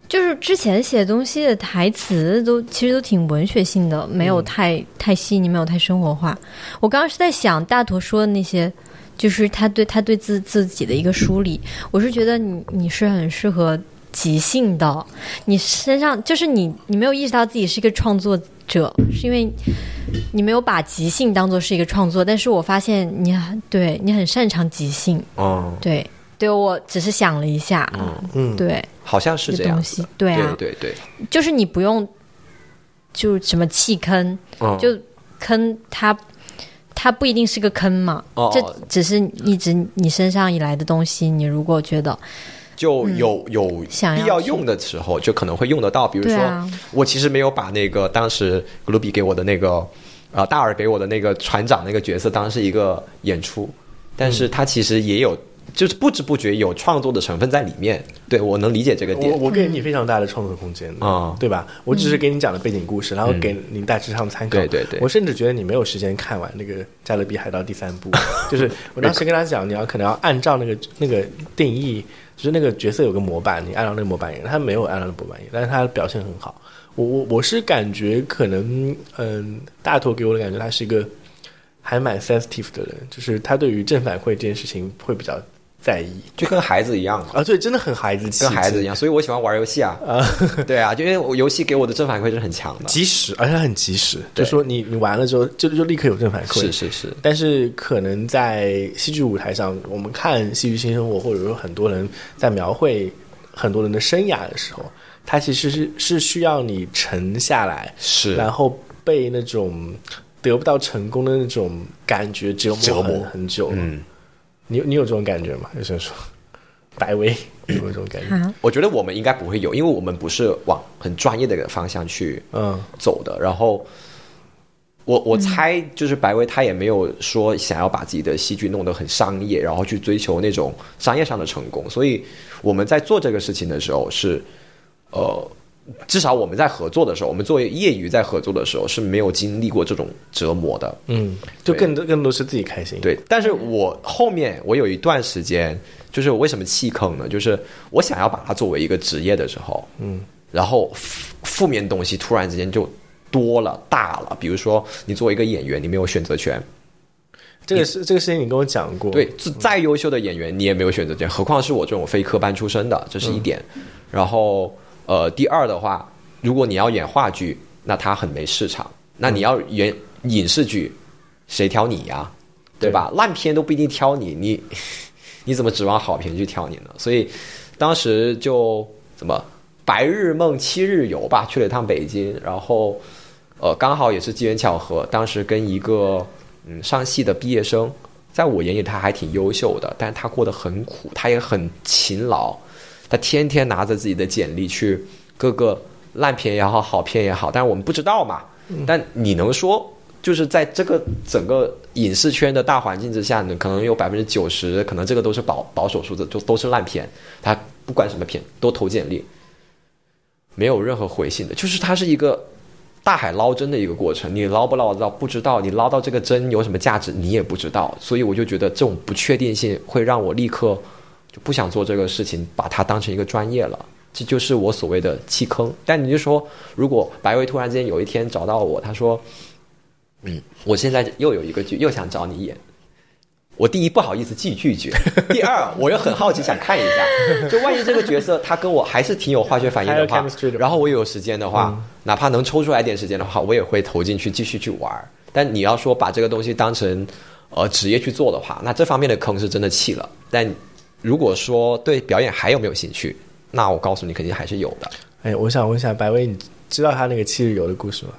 就是之前写东西的台词都其实都挺文学性的，没有太、太细腻，没有太生活化。我刚刚是在想大坨说的那些，就是他对他对自自己的一个梳理，我是觉得你你是很适合即兴的，你身上就是你你没有意识到自己是一个创作者，是因为你没有把即兴当做是一个创作，但是我发现你很对你很擅长即兴，哦，对对，我只是想了一下，嗯，对。好像是这样这东。西，对啊，对对对，就是你不用，就什么弃坑，嗯就坑它，它不一定是个坑嘛，哦这只是一直你身上以来的东西，你如果觉得就有有必要用的时候，就可能会用得到。比如说，啊我其实没有把那个当时格鲁比给我的那个呃大耳给我的那个船长那个角色当是一个演出，但是他其实也有。就是不知不觉有创作的成分在里面，对我能理解这个点。我我给你非常大的创作空间的啊对吧？我只是给你讲了背景故事，然后给您大致上参考。对对对我甚至觉得你没有时间看完那个《加勒比海盗》第三部，就是我当时跟他讲，你要可能要按照那个那个定义，就是那个角色有个模板，你按照那个模板演，他没有按照那个模板演，但是他表现很好。我我我是感觉可能，嗯，大头给我的感觉，他是一个还蛮 sensitive 的人，就是他对于正反馈这件事情会比较在意。就跟孩子一样嘛，啊，对，真的很孩子气，跟孩子一样，所以我喜欢玩游戏啊。对啊，就因为我游戏给我的正反馈是很强的。及时，而且很及时，就说你你完了之后就就立刻有正反馈。是是是，但是可能在戏剧舞台上，我们看戏剧新生活，或者说很多人在描绘很多人的生涯的时候，它其实是是需要你沉下来，是。然后被那种得不到成功的那种感觉折磨折磨。很很久。嗯，你你有这种感觉吗？有些人说，白薇有有这种感觉？啊，我觉得我们应该不会有，因为我们不是往很专业的方向去嗯走的。然后我我猜，就是白薇她也没有说想要把自己的戏剧弄得很商业，然后去追求那种商业上的成功。所以我们在做这个事情的时候是，呃，至少我们在合作的时候，我们作为业余在合作的时候是没有经历过这种折磨的。嗯，就更多更多是自己开心。，对，但是我后面我有一段时间，就是我为什么弃坑呢？就是我想要把它作为一个职业的时候，嗯，然后负负面东西突然之间就多了、大了。比如说，你作为一个演员，你没有选择权，这个是这个事情你跟我讲过。对，再再优秀的演员你也没有选择权，何况是我这种非科班出身的，这是一点。然后，呃，第二的话，如果你要演话剧，那它很没市场；那你要演影视剧，谁挑你呀？对吧？烂片都不一定挑你，你 你怎么指望好评去挑你呢？所以当时就怎么白日梦七日游吧，去了一趟北京，然后呃，刚好也是机缘巧合，当时跟一个嗯上戏的毕业生，在我眼里他还挺优秀的，但是他过得很苦，他也很勤劳，他天天拿着自己的简历去各个烂片也好，好片也好，但是我们不知道嘛。但你能说，就是在这个整个影视圈的大环境之下呢，可能有百分之九十，可能这个都是保保守数字，就都是烂片。他不管什么片都投简历，没有任何回信的，就是它是一个大海捞针的一个过程。你捞不捞得到不知道，你捞到这个针有什么价值你也不知道。所以我就觉得这种不确定性会让我立刻就不想做这个事情，把它当成一个专业了。这就是我所谓的弃坑。但你就说，如果白薇突然之间有一天找到我，他说：“嗯，我现在又有一个剧，又想找你演。”我第一不好意思拒拒绝，第二我又很好奇想看一下，就万一这个角色他跟我还是挺有化学反应的话然后我有时间的话，哪怕能抽出来一点时间的话，我也会投进去继续去玩。但你要说把这个东西当成呃职业去做的话，那这方面的坑是真的弃了。但如果说对表演还有没有兴趣，那我告诉你肯定还是有的。哎，我想问一下白薇，你知道他那个七日游的故事吗？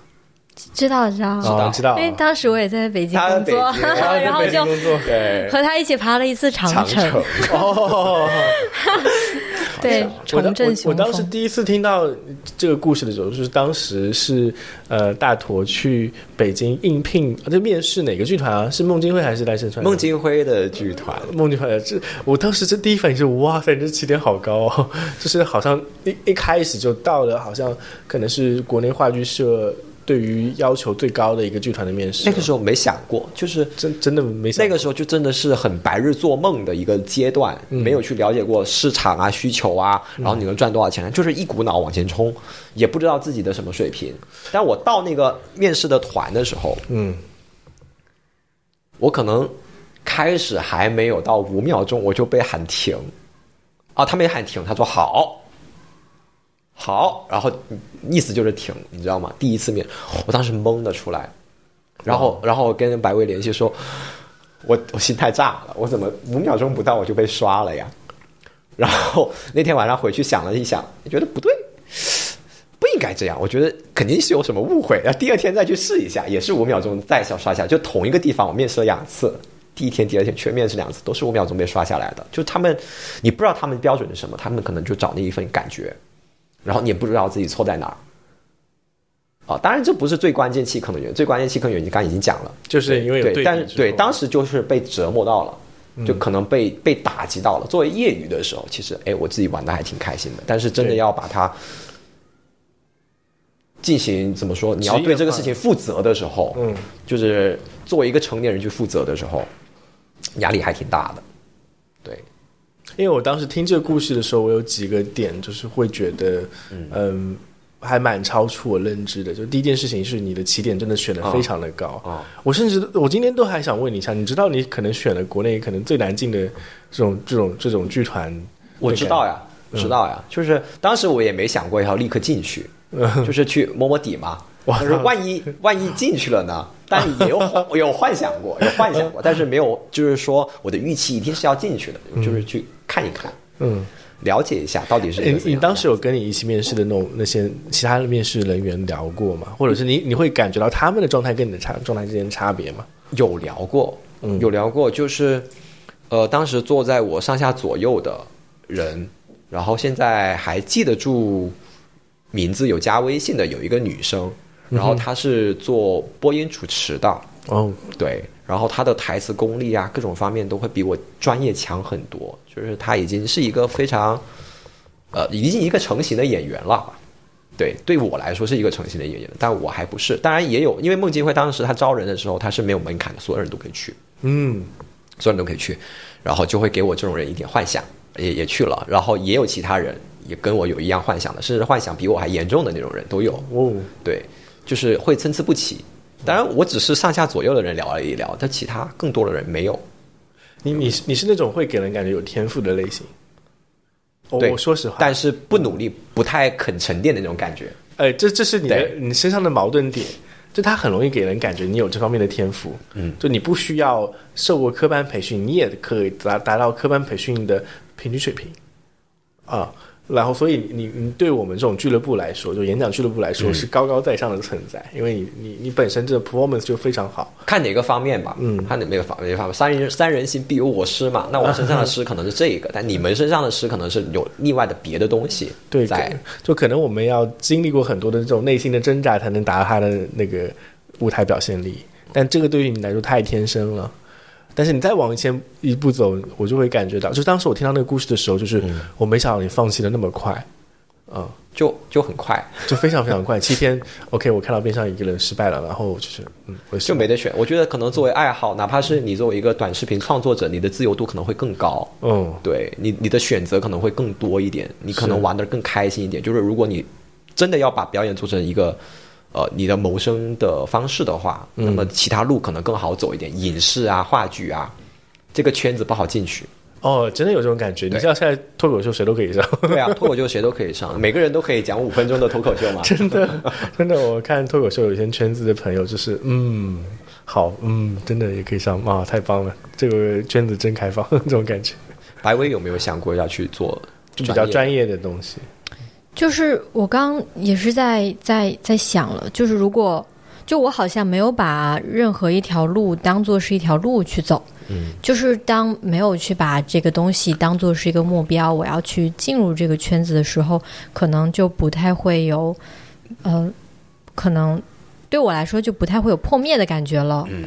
知道知道，哦，知道。因为当时我也在北京工作，然后就。对，和他一起爬了一次长城，哦，对，重振雄我我当时。第一次听到这个故事的时候，就是当时是呃大坨去北京应聘，呃这面试哪个剧团啊？是孟京辉还是赖声川？孟京辉的剧团，孟京辉，这我当时这第一反应是哇塞，这起点好高哦！就是好像一一开始就到了，好像可能是国内话剧社对于要求最高的一个剧团的面试。那个时候没想过，就是真真的没想那个时候就真的是很白日做梦的一个阶段，没有去了解过市场啊、需求啊，然后你能赚多少钱，就是一股脑往前冲，也不知道自己的什么水平。但我到那个面试的团的时候，嗯。我可能开始还没有到五秒钟，我就被喊停，啊，他没喊停，他说好，好，然后意思就是停，你知道吗？第一次面，我当时懵的出来，然后然后跟白薇联系说，我我心态炸了，我怎么五秒钟不到我就被刷了呀？然后那天晚上回去想了一想，觉得不对，不应该这样，我觉得肯定是有什么误会。然后第二天再去试一下，也是五秒钟再小刷下来，就同一个地方我面试了两次，第一天、第二天全面试两次，都是五秒钟被刷下来的。就他们，你不知道他们标准是什么，他们可能就找那一份感觉，然后你也不知道自己错在哪儿。啊，当然这不是最关键弃坑的原因，最关键弃坑原因刚刚已经讲了，就是因为有对，对但是对当时就是被折磨到了，嗯就可能被被打击到了。作为业余的时候，其实哎，我自己玩的还挺开心的。但是真的要把它进行怎么说？你要对这个事情负责的时候，嗯，就是作为一个成年人去负责的时候，压力还挺大的。对，因为我当时听这个故事的时候，我有几个点就是会觉得，嗯。还蛮超出我认知的。就第一件事情是你的起点真的选的非常的高啊我甚至我今天都还想问你一下，你知道你可能选了国内可能最难进的这种这种这种剧团？我知道呀，知道呀，就是当时我也没想过要立刻进去，就是去摸摸底嘛。哇但是万一万一进去了呢？但也有我有幻想过，有幻想过，但是没有就是说我的预期一定是要进去的，就是去看一看，嗯，了解一下到底是你你当时有跟你一起面试的那种那些其他的面试人员聊过吗？或者是你你会感觉到他们的状态跟你的差状态之间的差别吗？有聊过，嗯。有聊过，就是呃，当时坐在我上下左右的人，然后现在还记得住名字有加微信的有一个女生，然后她是做播音主持的，哦，对，然后他的台词功力啊，各种方面都会比我专业强很多，就是他已经是一个非常，呃，已经一个成型的演员了。对，对我来说是一个成型的演员，但我还不是。当然也有，因为孟京辉当时他招人的时候，他是没有门槛的，所有人都可以去。嗯，所有人都可以去，然后就会给我这种人一点幻想，也也去了，然后也有其他人也跟我有一样幻想的，甚至幻想比我还严重的那种人都有，哦，对，就是会参差不齐。当然，我只是上下左右的人聊了一聊，但其他更多的人没有。你你是你是那种会给人感觉有天赋的类型。我对我说实话，但是不努力、不太肯沉淀的那种感觉。哎，这这是你的你身上的矛盾点，就他很容易给人感觉你有这方面的天赋，嗯，就你不需要受过科班培训，你也可以达达到科班培训的平均水平，啊。然后，所以你你对我们这种俱乐部来说，就演讲俱乐部来说，嗯是高高在上的存在，因为你你你本身这个 performance 就非常好。看哪个方面吧，嗯看哪个方哪个方面。三人三人行必有我师嘛，那我身上的师可能是这个，但你们身上的师可能是有另外的别的东西对，在。就可能我们要经历过很多的这种内心的挣扎，才能达到他的那个舞台表现力。但这个对于你来说太天生了。但是你再往前一步走，我就会感觉到，就当时我听到那个故事的时候，就是嗯我没想到你放弃的那么快，嗯，就就很快，就非常非常快。七天，OK，我看到边上一个人失败了，然后就是，嗯，我就没得选。我觉得可能作为爱好，哪怕是你作为一个短视频创作者，你的自由度可能会更高。嗯，对你，你的选择可能会更多一点，你可能玩的更开心一点。就是如果你真的要把表演做成一个呃你的谋生的方式的话，嗯那么其他路可能更好走一点，影视啊、话剧啊，这个圈子不好进去。哦，真的有这种感觉。你对知道现在脱口秀谁都可以上，对啊，脱口秀谁都可以上，每个人都可以讲五分钟的脱口秀嘛。真的，真的，我看脱口秀有一些圈子的朋友，就是嗯，好，嗯，真的也可以上啊，太棒了，这个圈子真开放，这种感觉，白薇有没有想过要去做就比较专业的东西。就是我刚也是在在在想了，就是如果就我好像没有把任何一条路当做是一条路去走，嗯，就是当没有去把这个东西当做是一个目标，我要去进入这个圈子的时候，可能就不太会有，呃，可能对我来说就不太会有破灭的感觉了。嗯，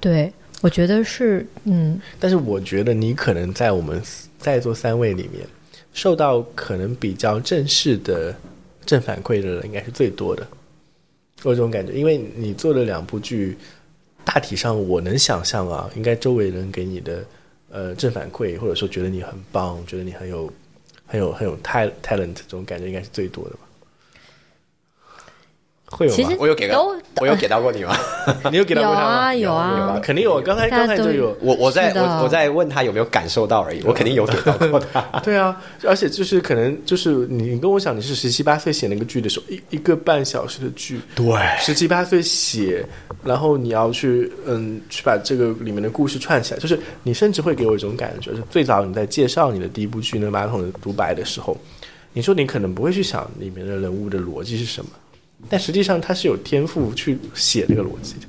对，我觉得是，嗯，但是我觉得你可能在我们在座三位里面，受到可能比较正式的正反馈的人，应该是最多的。我有这种感觉，因为你做的两部剧，大体上我能想象啊，应该周围人给你的呃正反馈，或者说觉得你很棒，觉得你很有很有很有泰 talent 这种感觉，应该是最多的吧？会有吗其实？我有给到我有给到过你吗？你有给到过他吗？有啊有啊？肯定有，刚才刚才就有。我我在我我在问他有没有感受到而已，我肯定有给到过他。对啊，而且就是可能就是你你跟我讲你是十七八岁写那个剧的时候，一一个半小时的剧，对十七八岁写，然后你要去嗯去把这个里面的故事串起来，就是你甚至会给我一种感觉，就是最早你在介绍你的第一部剧《那个马桶的独白》的时候，你说你可能不会去想里面的人物的逻辑是什么，但实际上他是有天赋去写这个逻辑的。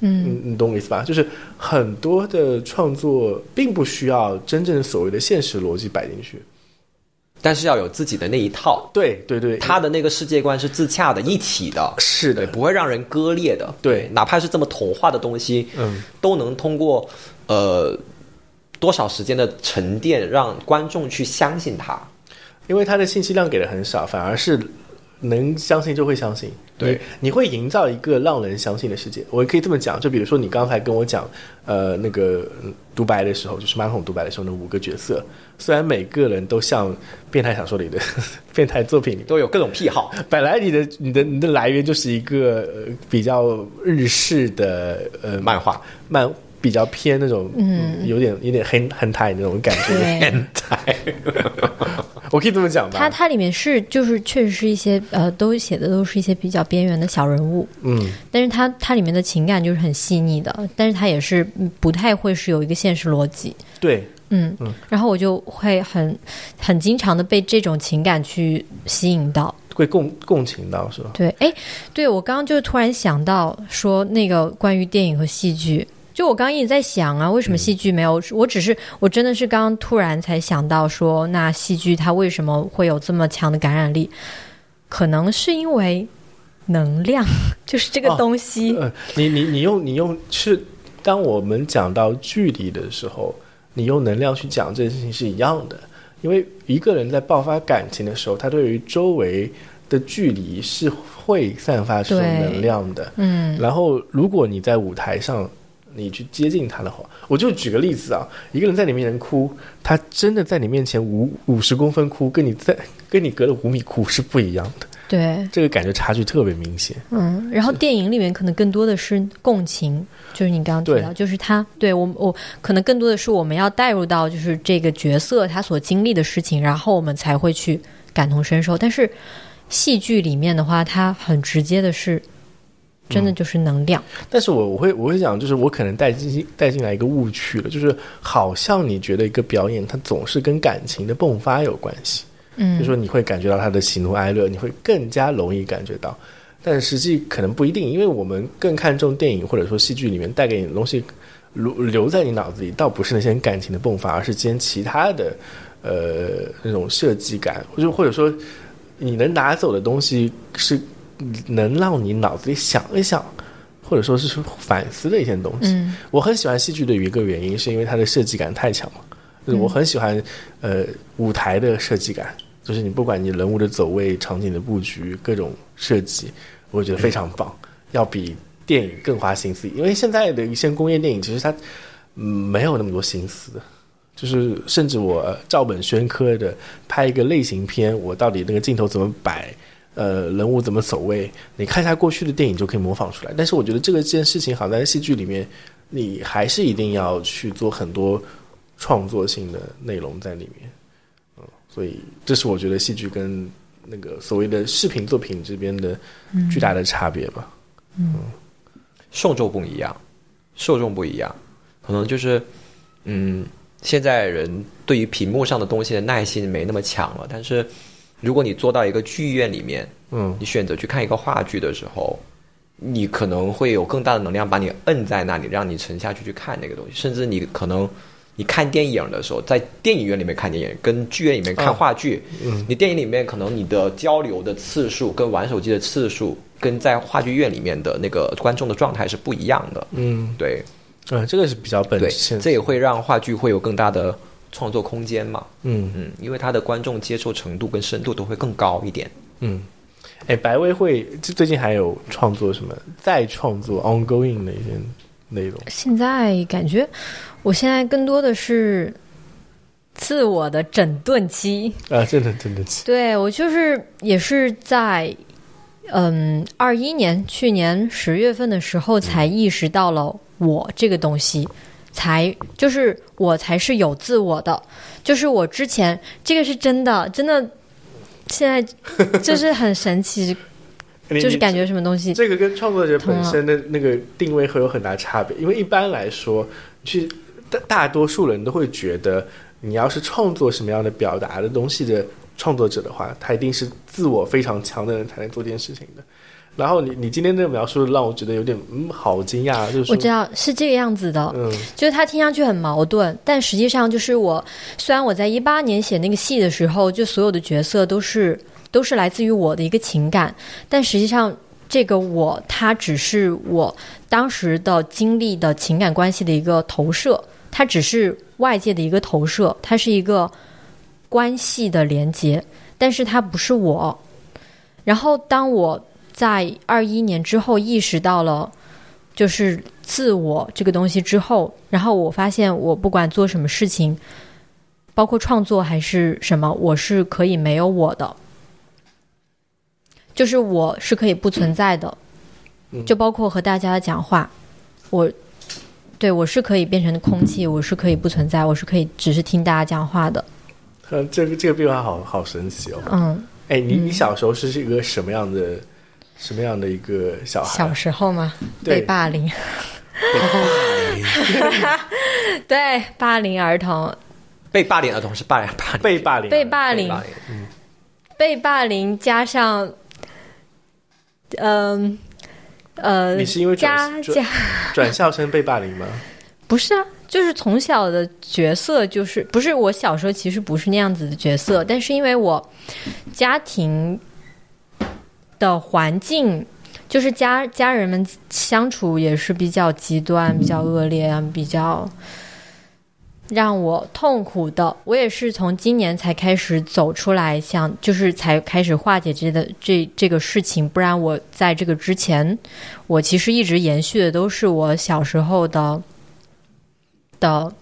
嗯，你你懂我意思吧？就是很多的创作并不需要真正所谓的现实逻辑摆进去。但是要有自己的那一套，对对对，他的那个世界观是自洽的、一体的，是的，不会让人割裂的。对哪怕是这么童话的东西，嗯，都能通过呃多少时间的沉淀，让观众去相信他。因为他的信息量给的很少，反而是能相信就会相信。对你，你会营造一个让人相信的世界。我可以这么讲，就比如说你刚才跟我讲，呃，那个嗯独白的时候，就是马桶独白的时候，那五个角色，虽然每个人都像变态小说里的 变态作品里，都有各种癖好，本来你的你的你的来源就是一个、呃、比较日式的呃漫画漫比较偏那种嗯有点有点很很台那种感觉。对。我可以这么讲吧？它它里面是就是确实是一些呃，都写的都是一些比较边缘的小人物，嗯，但是它它里面的情感就是很细腻的，但是它也是嗯不太会是有一个现实逻辑，对，嗯，然后我就会很很经常的被这种情感去吸引到。会共共情到是吧？对，哎，对我刚刚就突然想到说那个关于电影和戏剧，就我刚刚一直在想啊，为什么戏剧没有？我只是我真的是刚刚突然才想到说，那戏剧它为什么会有这么强的感染力？可能是因为能量，就是这个哦东西。呃，你你你用你用是，当我们讲到距离的时候，你用能量去讲这件事情是一样的。因为一个人在爆发感情的时候，他对于周围的距离是会散发出能量的。嗯然后，如果你在舞台上，你去接近他的话，我就举个例子啊，一个人在你面前哭，他真的在你面前五五十公分哭，跟你在跟你隔了五米哭是不一样的，对，这个感觉差距特别明显。嗯，然后电影里面可能更多的是共情，就是你刚刚提到，就是他对我我可能更多的是我们要带入到就是这个角色他所经历的事情，然后我们才会去感同身受。但是戏剧里面的话，它很直接的是，真的就是能量。但是我我会我会讲，就是我可能带进带进来一个误区了，就是好像你觉得一个表演它总是跟感情的迸发有关系，嗯，就说你会感觉到他的喜怒哀乐，你会更加容易感觉到，但实际可能不一定，因为我们更看重电影或者说戏剧里面带给你的东西留留在你脑子里，倒不是那些感情的迸发，而是兼其他的呃那种设计感，就或者说你能拿走的东西是能让你脑子里想一想。或者说是反思的一些东西，嗯我很喜欢戏剧的一个原因，是因为它的设计感太强了。就是我很喜欢呃舞台的设计感，就是你不管你人物的走位、场景的布局、各种设计，我觉得非常棒，要比电影更花心思。因为现在的一些工业电影，其实它嗯没有那么多心思。就是甚至我照本宣科的拍一个类型片，我到底那个镜头怎么摆，呃，人物怎么走位，你看一下过去的电影就可以模仿出来。但是我觉得这个件事情好像在戏剧里面，你还是一定要去做很多创作性的内容在里面。嗯，所以这是我觉得戏剧跟那个所谓的视频作品这边的巨大的差别吧。嗯受众不一样，受众不一样，可能就是，嗯，现在人对于屏幕上的东西的耐心没那么强了。但是，如果你坐到一个剧院里面，嗯。你选择去看一个话剧的时候，你可能会有更大的能量把你摁在那里，让你沉下去去看那个东西。甚至你可能你看电影的时候，在电影院里面看电影，跟剧院里面看嗯话剧，嗯。你电影里面可能你的交流的次数跟玩手机的次数，跟在话剧院里面的那个观众的状态是不一样的。嗯。对。嗯，这个是比较本对，现这也会让话剧会有更大的创作空间嘛。嗯嗯，因为他的观众接受程度跟深度都会更高一点。嗯。哎，白薇会就最近还有创作什么再创作 ongoing 的一些内容？现在感觉，我现在更多的是自我的整顿期。啊，真的整顿期，对我就是也是在嗯二一年去年十月份的时候才意识到了我这个东西，才就是我才是有自我的，就是我之前这个是真的真的，现在 就是很神奇，就是感觉什么东西这个跟创作者本身的那个定位会有很大差别，因为一般来说，去大大多数人都会觉得，你要是创作什么样的表达的东西的创作者的话，他一定是自我非常强的人才能做这件事情的。然后你你今天这个描述让我觉得有点嗯好惊讶，就是我知道是这个样子的，嗯就是它听上去很矛盾，但实际上就是我，虽然我在一八年写那个戏的时候，就所有的角色都是都是来自于我的一个情感，但实际上这个我，它只是我当时的经历的情感关系的一个投射，它只是外界的一个投射，它是一个关系的连接，但是它不是我。然后当我在二一年之后意识到了。就是自我这个东西之后，然后我发现我不管做什么事情，包括创作还是什么，我是可以没有我的，就是我是可以不存在的，嗯。就包括和大家讲话，我对我是可以变成空气，我是可以不存在，我是可以只是听大家讲话的，呃这个这个变化好好神奇哦。嗯，哎，你你小时候是一个什么样的什么样的一个小孩？小时候嘛，对。被霸凌，对霸凌儿童，被霸凌儿童是霸凌霸凌。被霸凌，被霸凌。被霸凌，被霸凌加上，嗯呃你是因为转加加。转校生被霸凌吗？不是啊，就是从小的角色就是不是我小时候其实不是那样子的角色，但是因为我家庭的环境，就是家家人们相处也是比较极端、比较恶劣，比较让我痛苦的。我也是从今年才开始走出来，想就是才开始化解这的这这个事情，不然我在这个之前，我其实一直延续的都是我小时候的。的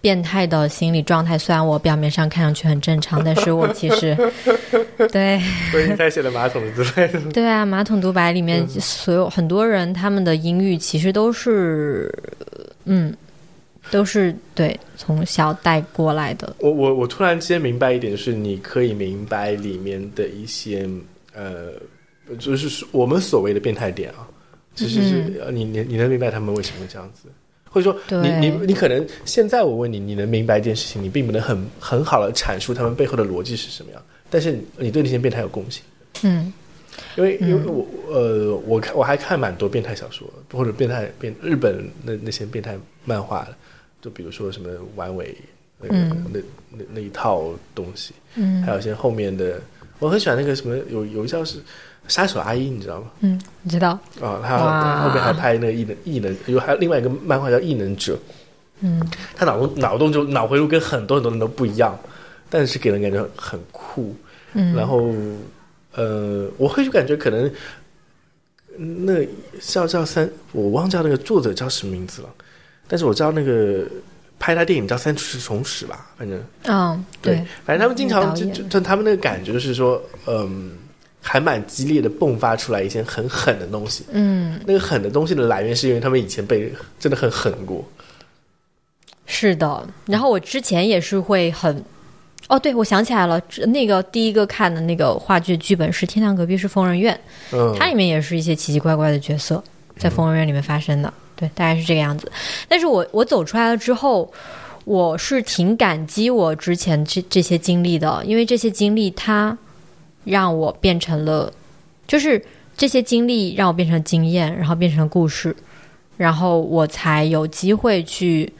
变态的心理状态，虽然我表面上看上去很正常，但是我其实 对所以你才写了马桶的自白。对啊，马桶独白里面所有很多人他们的音域其实都是嗯，都是对从小带过来的。我我我突然间明白一点，就是你可以明白里面的一些呃，就是我们所谓的变态点啊，其实是你你你能明白他们为什么会这样子。或者说，你你你可能现在我问你，你能明白一件事情，你并不能很很好的阐述他们背后的逻辑是什么样，但是你对那些变态有共情。嗯，因为因为我呃，我看我还看蛮多变态小说或者变态变日本那那些变态漫画的，就比如说什么丸尾那个那那那一套东西，嗯，还有一些后面的，我很喜欢那个什么有有一叫是。杀手阿姨，你知道吗？嗯，你知道。啊，他后面还拍那个异能，异能有还有另外一个漫画叫《异能者》。嗯，他脑洞脑洞就脑回路跟很多很多人都不一样，但是给人感觉很酷。嗯，然后呃，我会就感觉可能那叫叫三，我忘叫那个作者叫什么名字了，但是我知道那个拍他电影叫《三处重史》吧，反正嗯，对，反正他们经常就就他们那个感觉就是说，嗯。还蛮激烈的迸发出来一些很狠的东西，嗯，那个狠的东西的来源是因为他们以前被真的很狠过，是的。然后我之前也是会很，哦，对，我想起来了，那个第一个看的那个话剧剧本是《天堂隔壁是疯人院》，嗯，它里面也是一些奇奇怪怪的角色在疯人院里面发生的，对，大概是这个样子。但是我我走出来了之后，我是挺感激我之前这这些经历的，因为这些经历它。让我变成了，就是这些经历让我变成经验，然后变成故事，然后我才有机会去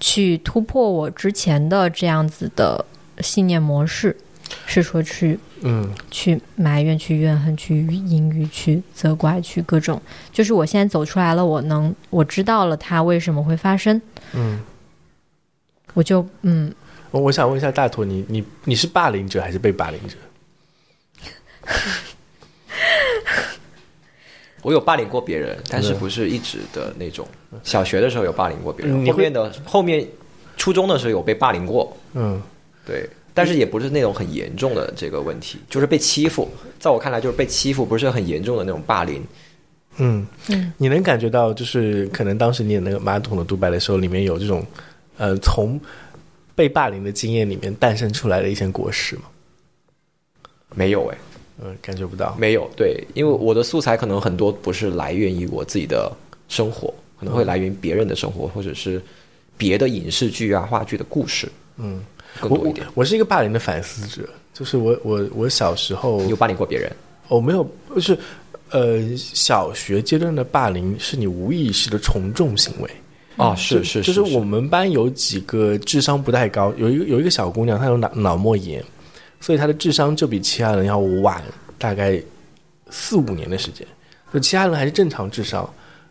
去突破我之前的这样子的信念模式，是说去嗯。去埋怨、去怨恨、去阴郁、去责怪、去各种，就是我现在走出来了，我能我知道了它为什么会发生，嗯，我就嗯，我我想问一下大头，你你你是霸凌者还是被霸凌者？我有霸凌过别人，但是不是一直的那种。小学的时候有霸凌过别人，后面的后面初中的时候有被霸凌过。嗯，对，但是也不是那种很严重的这个问题，就是被欺负。在我看来，就是被欺负，不是很严重的那种霸凌。嗯嗯，你能感觉到，就是可能当时你演那个马桶的独白的时候，里面有这种呃，从被霸凌的经验里面诞生出来的一些果实吗？没有哎。嗯，感觉不到。没有对，因为我的素材可能很多不是来源于我自己的生活，可能会来源于别人的生活，或者是别的影视剧啊、话剧的故事。嗯，更多一点。我是一个霸凌的反思者，就是我我我小时候有霸凌过别人。我没有，就是呃，小学阶段的霸凌是你无意识的从众行为哦，是是，就是我们班有几个智商不太高，有一个有一个小姑娘，她有脑脑膜炎。所以他的智商就比其他人要晚大概四五年的时间，就其他人还是正常智商，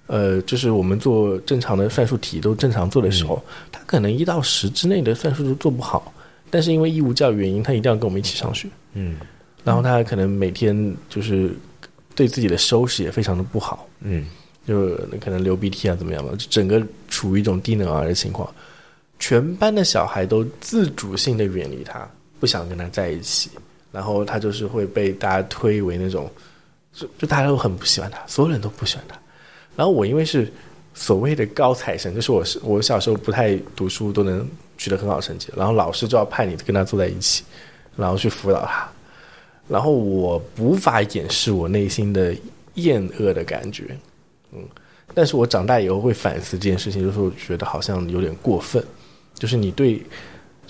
呃，就是我们做正常的算术题都正常做的时候，他可能一到十之内的算术都做不好，但是因为义务教育原因，他一定要跟我们一起上学，嗯，然后他可能每天就是对自己的收拾也非常的不好，嗯，就可能流鼻涕啊怎么样嘛，整个处于一种低能儿的情况，全班的小孩都自主性的远离他。不想跟他在一起，然后他就是会被大家推为那种，就就大家都很不喜欢他，所有人都不喜欢他。然后我因为是所谓的高材生，就是我是我小时候不太读书，都能取得很好成绩，然后老师就要派你跟他坐在一起，然后去辅导他。然后我无法掩饰我内心的厌恶的感觉，嗯，但是我长大以后会反思这件事情，就是我觉得好像有点过分，就是你对。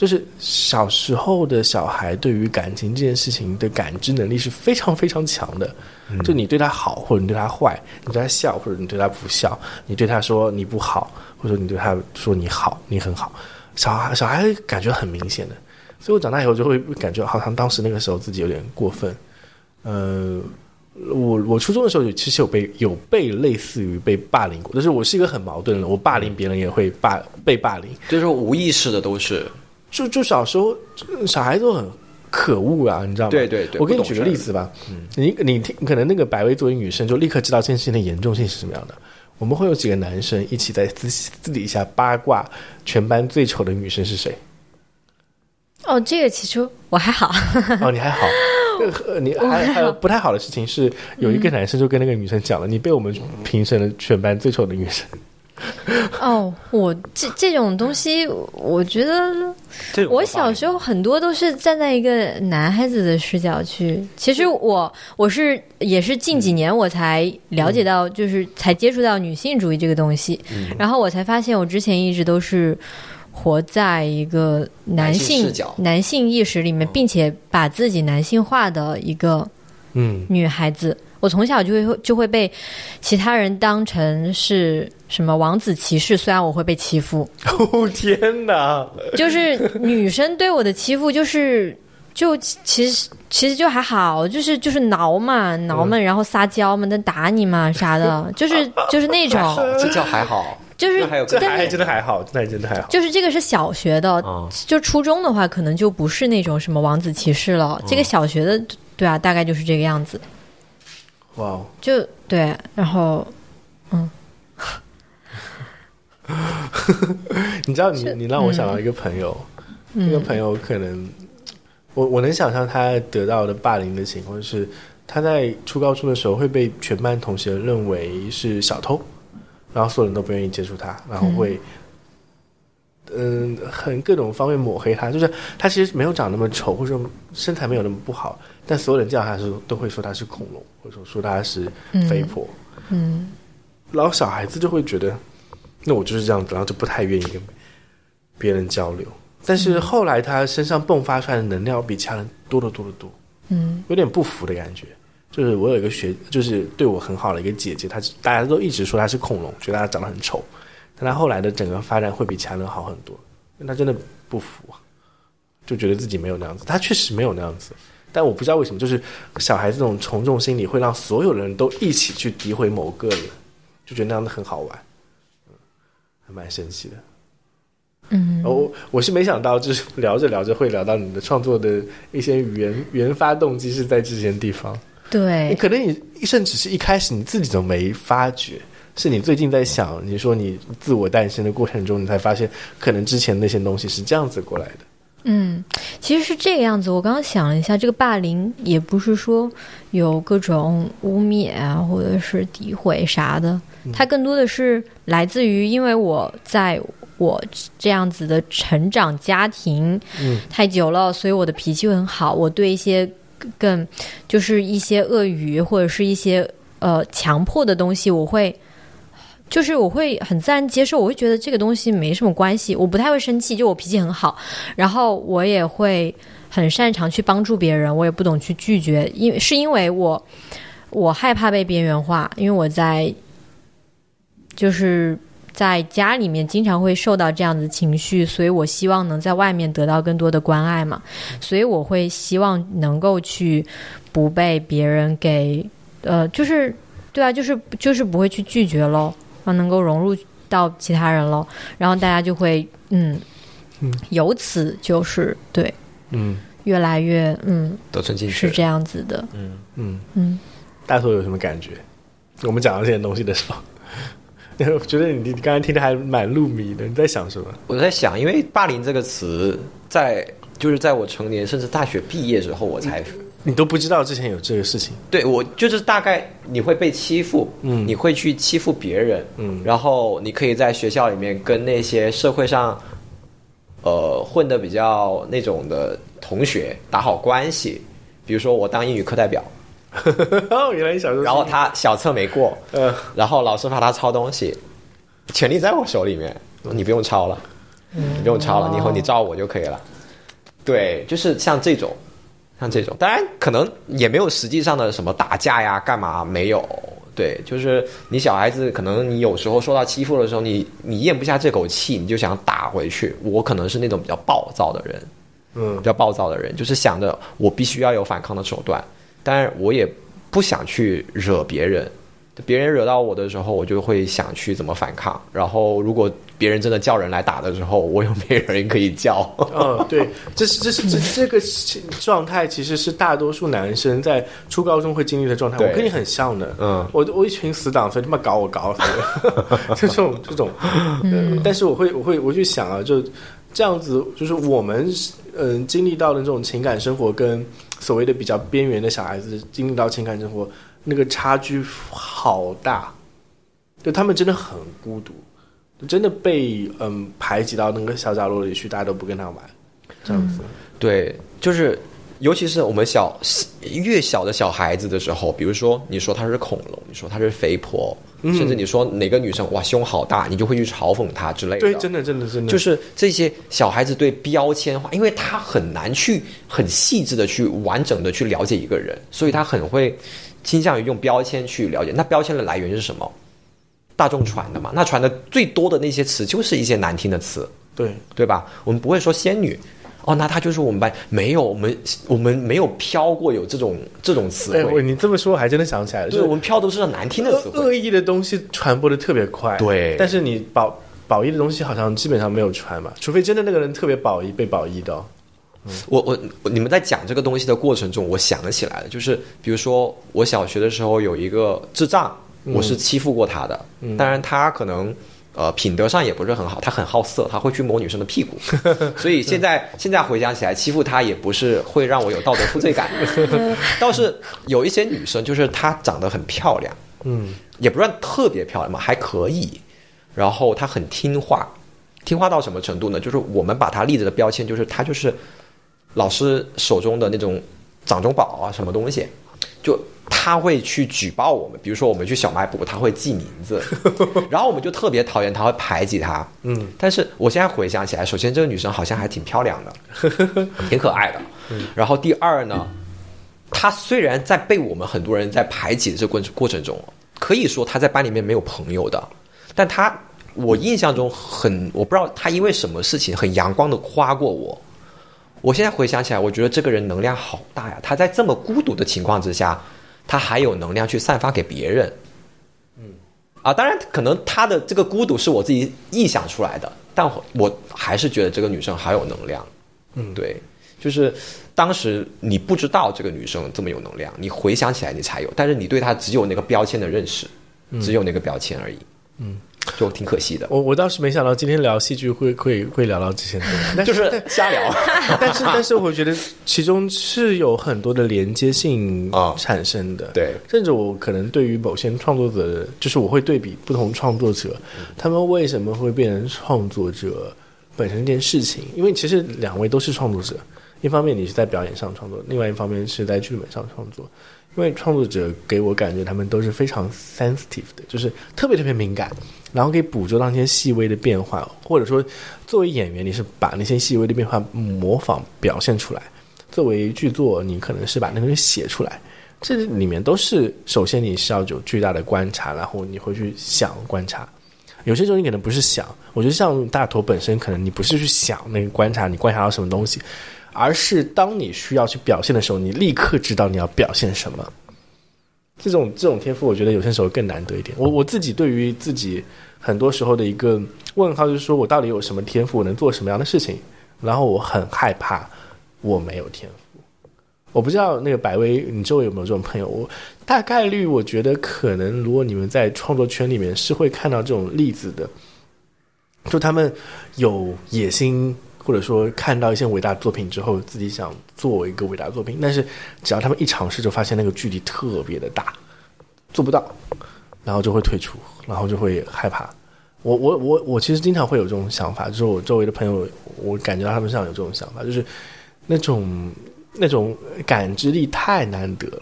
就是小时候的小孩对于感情这件事情的感知能力是非常非常强的。就你对他好，或者你对他坏，你对他笑，或者你对他不笑，你对他说你不好，或者你对他说你好，你很好。小孩小孩感觉很明显的，所以我长大以后就会感觉好像当时那个时候自己有点过分。呃，我我初中的时候有其实有被有被类似于被霸凌过，但是我是一个很矛盾的，我霸凌别人也会霸被霸凌。就是无意识的都是，就就小时候小孩都很可恶啊，你知道吗？对对对我给你举个例子吧，嗯你你听，可能那个百威作为女生就立刻知道这件事情的严重性是什么样的。我们会有几个男生一起在私私底下八卦全班最丑的女生是谁？哦，这个其实我还好，哦，你还好。呃你还还有不太好的事情是，有一个男生就跟那个女生讲了，你被我们评审了全班最丑的女生。哦，我这这种东西，我觉得我小时候很多都是站在一个男孩子的视角去。其实我我是也是近几年我才了解到，就是才接触到女性主义这个东西，然后我才发现我之前一直都是活在一个男性视角男性意识里面，并且把自己男性化的一个嗯，女孩子。我从小就会就会被其他人当成是什么王子骑士，虽然我会被欺负，哦天哪！就是女生对我的欺负，就是就其实其实就还好，就是就是挠嘛挠嘛，然后撒娇嘛，但打你嘛啥的，就是就是那种，这叫还好，就是这还真的还好，那真的还好。就是这个是小学的，啊就初中的话，可能就不是那种什么王子骑士了。这个小学的，对啊，大概就是这个样子。哇哦，就对，然后 你知道你你让我想到一个朋友，那个朋友可能我我能想象他得到的霸凌的情况是，他在初高中的时候会被全班同学认为是小偷，然后所有人都不愿意接触他，然后会。嗯，很各种方面抹黑他，就是他其实没有长那么丑，或者说身材没有那么不好，但所有人见到他的时候都会说他是恐龙，或者说说他是肥婆。嗯然后小孩子就会觉得，那我就是这样子，然后就不太愿意跟别人交流。但是后来他身上迸发出来的能量比其他人多得多得多，嗯有点不服的感觉。就是我有一个学，就是对我很好的一个姐姐，她大家都一直说她是恐龙，觉得她长得很丑，但她后来的整个发展会比其他人好很多，因为她真的不服啊，就觉得自己没有那样子。她确实没有那样子，但我不知道为什么，就是小孩子这种从众心理会让所有人都一起去诋毁某个人，就觉得那样子很好玩，蛮神奇的。嗯，哦我是没想到，就是聊着聊着会聊到你的创作的一些原原 发动机是在这些地方。你对，可能你甚至是一开始你自己都没发觉，是你最近在想，你说你自我诞生的过程中，你才发现，可能之前那些东西是这样子过来的。嗯，其实是这个样子。我刚刚想了一下，这个霸凌也不是说有各种污蔑啊，或者是诋毁啥的，它更多的是来自于，因为我在我这样子的成长家庭嗯太久了，所以我的脾气会很好。我对一些更就是一些恶语或者是一些呃强迫的东西，我会。就是我会很自然接受，我会觉得这个东西没什么关系，我不太会生气，就我脾气很好，然后我也会很擅长去帮助别人，我也不懂去拒绝，因为是因为我我害怕被边缘化，因为我在就是在家里面经常会受到这样的情绪，所以我希望能在外面得到更多的关爱嘛，所以我会希望能够去不被别人给呃，就是对啊，就是就是不会去拒绝喽，后能够融入到其他人喽，然后大家就会嗯嗯由此就是对嗯越来越嗯得寸进尺是这样子的，嗯，嗯，嗯。大头有什么感觉？我们讲到这些东西的时候，我觉得你你刚才听的还蛮入迷的，你在想什么？我在想，因为“霸凌”这个词在就是在我成年甚至大学毕业之后，我才你都不知道之前有这个事情，对我就是大概你会被欺负，嗯你会去欺负别人，嗯然后你可以在学校里面跟那些社会上，呃，混的比较那种的同学打好关系。比如说我当英语课代表，哦，原来你小时候，然后他小测没过，嗯，然后老师罚他抄东西，权利在我手里面，你不用抄了。你不用抄了，你以后你照我就可以了。对，就是像这种，像这种，当然可能也没有实际上的什么打架呀，干嘛没有。对，就是你小孩子，可能你有时候受到欺负的时候，你你咽不下这口气，你就想打回去。我可能是那种比较暴躁的人，嗯比较暴躁的人，就是想着我必须要有反抗的手段，但是我也不想去惹别人。别人惹到我的时候，我就会想去怎么反抗。然后，如果别人真的叫人来打的时候，我又没人可以叫。嗯，对，这是这是这这个状态，其实是大多数男生在初高中会经历的状态。我跟你很像的，嗯我我一群死党，所以他妈搞我搞死我，就 这种这种。嗯，但是我会我会我去想啊，就这样子，就是我们嗯、呃经历到的这种情感生活，跟所谓的比较边缘的小孩子经历到情感生活，那个差距好大，就他们真的很孤独。真的被嗯排挤到那个小角落里去，大家都不跟他玩，这样子。对，就是尤其是我们小越小的小孩子的时候，比如说你说他是恐龙，你说他是肥婆，嗯甚至你说哪个女生哇胸好大，你就会去嘲讽她之类的。对，真的，真的，真的，就是这些小孩子对标签化，因为他很难去很细致的去完整的去了解一个人，所以他很会倾向于用标签去了解。那标签的来源是什么？大众传的嘛，那传的最多的那些词就是一些难听的词，对，对吧？我们不会说仙女，哦，那她就是我们班没有，我们我们没有飘过有这种这种词汇，你这么说，我还真的想起来了，就是我们飘都是难听的词汇。恶恶意的东西传播的特别快，对但是你保保一的东西好像基本上没有传吧，除非真的那个人特别保一被保一的哦。我我我你们在讲这个东西的过程中，我想了起来了，就是比如说我小学的时候有一个智障，我是欺负过他的，当然他可能。呃，品德上也不是很好，他很好色，他会去摸女生的屁股，所以现在现在回想起来，欺负他也不是会让我有道德负罪感。倒是有一些女生，就是她长得很漂亮，嗯，也不算特别漂亮嘛，还可以。然后她很听话，听话到什么程度呢？就是我们把她立着的标签，就是她就是老师手中的那种掌中宝啊，什么东西，就他会去举报我们。比如说我们去小卖部，他会记名字，然后我们就特别讨厌他，会排挤他。嗯，但是我现在回想起来，首先这个女生好像还挺漂亮的，挺可爱的。然后第二呢，她虽然在被我们很多人在排挤的这个过过程中，可以说她在班里面没有朋友的，但她我印象中很，我不知道她因为什么事情很阳光的夸过我。我现在回想起来，我觉得这个人能量好大呀！他在这么孤独的情况之下，他还有能量去散发给别人。嗯，啊，当然可能他的这个孤独是我自己臆想出来的，但我我还是觉得这个女生好有能量。嗯对，就是当时你不知道这个女生这么有能量，你回想起来你才有，但是你对她只有那个标签的认识，只有那个标签而已。嗯，就挺可惜的，我我倒是没想到今天聊戏剧会会会聊到这些东西，就是瞎聊。但是但是我觉得其中是有很多的连接性啊产生的。对，甚至我可能对于某些创作者，就是我会对比不同创作者，他们为什么会变成创作者本身这件事情，因为其实两位都是创作者，一方面你是在表演上创作，另外一方面是在剧本上创作。因为创作者给我感觉他们都是非常 sensitive 的，就是特别特别敏感，然后可以捕捉到那些细微的变化，或者说作为演员，你是把那些细微的变化模仿表现出来；作为剧作，你可能是把那个东西写出来。这里面都是首先你是要有巨大的观察，然后你会去想观察。有些时候你可能不是想，我觉得像大头本身，可能你不是去想那个观察，你观察到什么东西，而是当你需要去表现的时候，你立刻知道你要表现什么。这种这种天赋，我觉得有些时候更难得一点。我我自己对于自己很多时候的一个问号，就是说我到底有什么天赋，我能做什么样的事情？然后我很害怕我没有天赋。我不知道那个百威，你周围有没有这种朋友？我大概率我觉得可能，如果你们在创作圈里面是会看到这种例子的，就他们有野心，或者说看到一些伟大作品之后，自己想做一个伟大作品，但是只要他们一尝试，就发现那个距离特别的大，做不到，然后就会退出，然后就会害怕。我我我我其实经常会有这种想法，就是我周围的朋友，我感觉到他们身上有这种想法，就是那种那种感知力太难得了。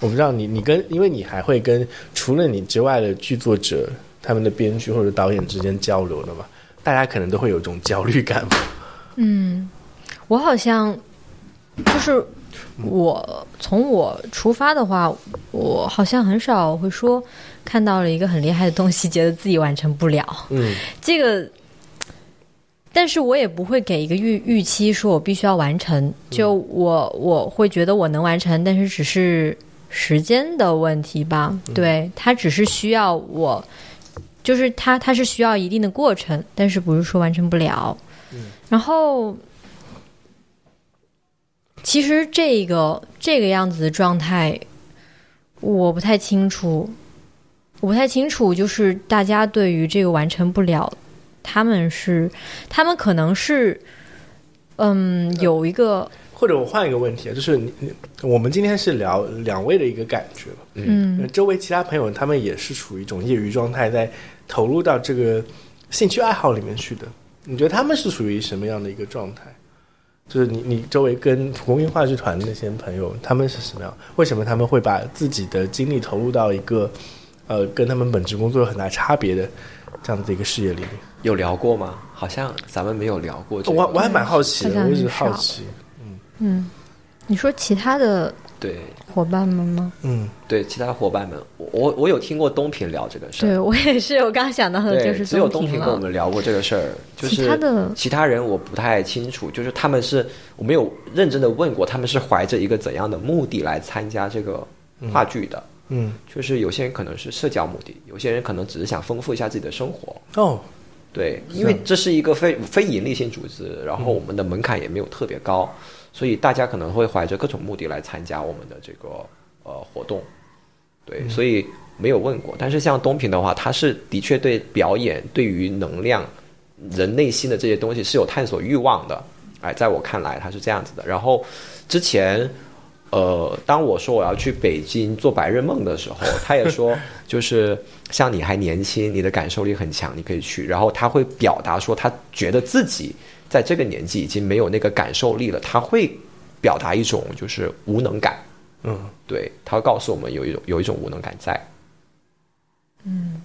我不知道你你跟，因为你还会跟除了你之外的剧作者、他们的编剧或者导演之间交流的嘛？大家可能都会有一种焦虑感吧。嗯，我好像就是我从我出发的话，我好像很少会说看到了一个很厉害的东西，觉得自己完成不了。嗯这个，但是我也不会给一个预预期，说我必须要完成。就我我会觉得我能完成，但是只是时间的问题吧。对，它只是需要我，就是它它是需要一定的过程，但是不是说完成不了。然后。其实这个这个样子的状态，我不太清楚，我不太清楚，就是大家对于这个完成不了，他们是他们可能是，嗯，有一个或者我换一个问题啊，就是你你我们今天是聊两位的一个感觉嘛，嗯周围其他朋友他们也是处于一种业余状态，在投入到这个兴趣爱好里面去的。你觉得他们是属于什么样的一个状态？就是你你周围跟蒲公英话剧团的那些朋友，他们是什么样？为什么他们会把自己的精力投入到一个呃跟他们本职工作有很大差别的这样的一个事业里面？有聊过吗？好像咱们没有聊过这个。我我还蛮好奇的，我一直好奇。嗯，你说其他的对伙伴们吗？嗯，对，其他伙伴们，我我我有听过东平聊这个事儿。对我也是，我刚想到的，就是只有东。平跟我们聊过这个事儿，就是其他的其他人我不太清楚，就是他们是我没有认真的问过，他们是怀着一个怎样的目的来参加这个话剧的？嗯，就是有些人可能是社交目的，有些人可能只是想丰富一下自己的生活。哦，对，因为这是一个非非盈利性组织，然后我们的门槛也没有特别高，所以大家可能会怀着各种目的来参加我们的这个呃活动。对，所以没有问过。但是像东平的话，他是的确对表演、对于能量、人内心的这些东西是有探索欲望的。哎，在我看来，他是这样子的。然后之前。呃，当我说我要去北京做白日梦的时候，他也说，就是像你还年轻，你的感受力很强，你可以去。然后他会表达说，他觉得自己在这个年纪已经没有那个感受力了，他会表达一种就是无能感。嗯，对，他会告诉我们有一种有一种无能感在。嗯，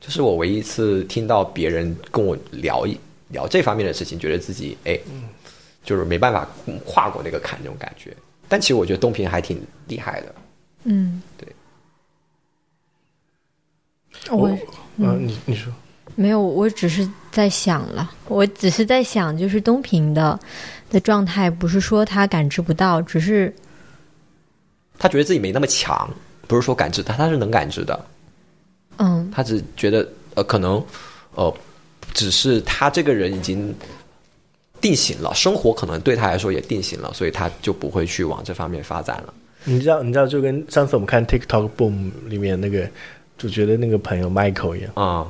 这是我唯一一次听到别人跟我聊一聊这方面的事情，觉得自己哎，就是没办法跨过那个坎，那种感觉。但其实我觉得东平还挺厉害的。嗯，对。我嗯，你你说，没有，我只是在想了，我只是在想，就是东平的的状态，不是说他感知不到，只是他觉得自己没那么强，不是说感知，他他是能感知的，嗯。他只觉得呃可能呃只是他这个人已经定型了，生活可能对他来说也定型了，所以他就不会去往这方面发展了。你知道你知道就跟上次我们看 TikTok Boom 里面那个主角的那个朋友 Michael 一样，啊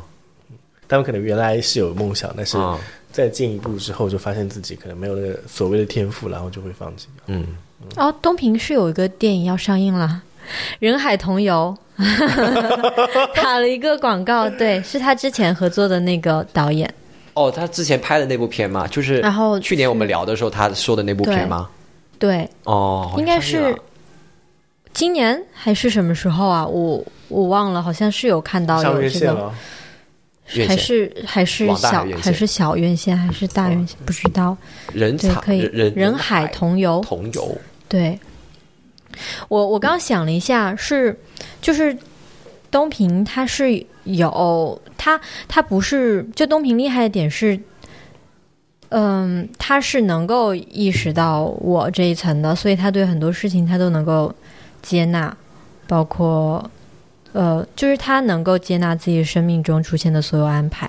他们可能原来是有梦想，但是啊。再进一步之后，就发现自己可能没有那个所谓的天赋，然后就会放弃。嗯，哦，东平是有一个电影要上映了，《人海同游》打了一个广告，对，是他之前合作的那个导演，哦，他之前拍的那部片嘛，就是然后去年我们聊的时候他说的那部片吗？对，哦，应该是今年还是什么时候啊？我我忘了，好像是有看到有这个，还是还是小还是小院线还是大院线，不知道。人对，可以人人海同游，同游，对，我我刚想了一下，是就是东平他是有他他不是就东平厉害的点是，嗯，他是能够意识到我这一层的，所以他对很多事情他都能够接纳，包括呃，就是他能够接纳自己生命中出现的所有安排。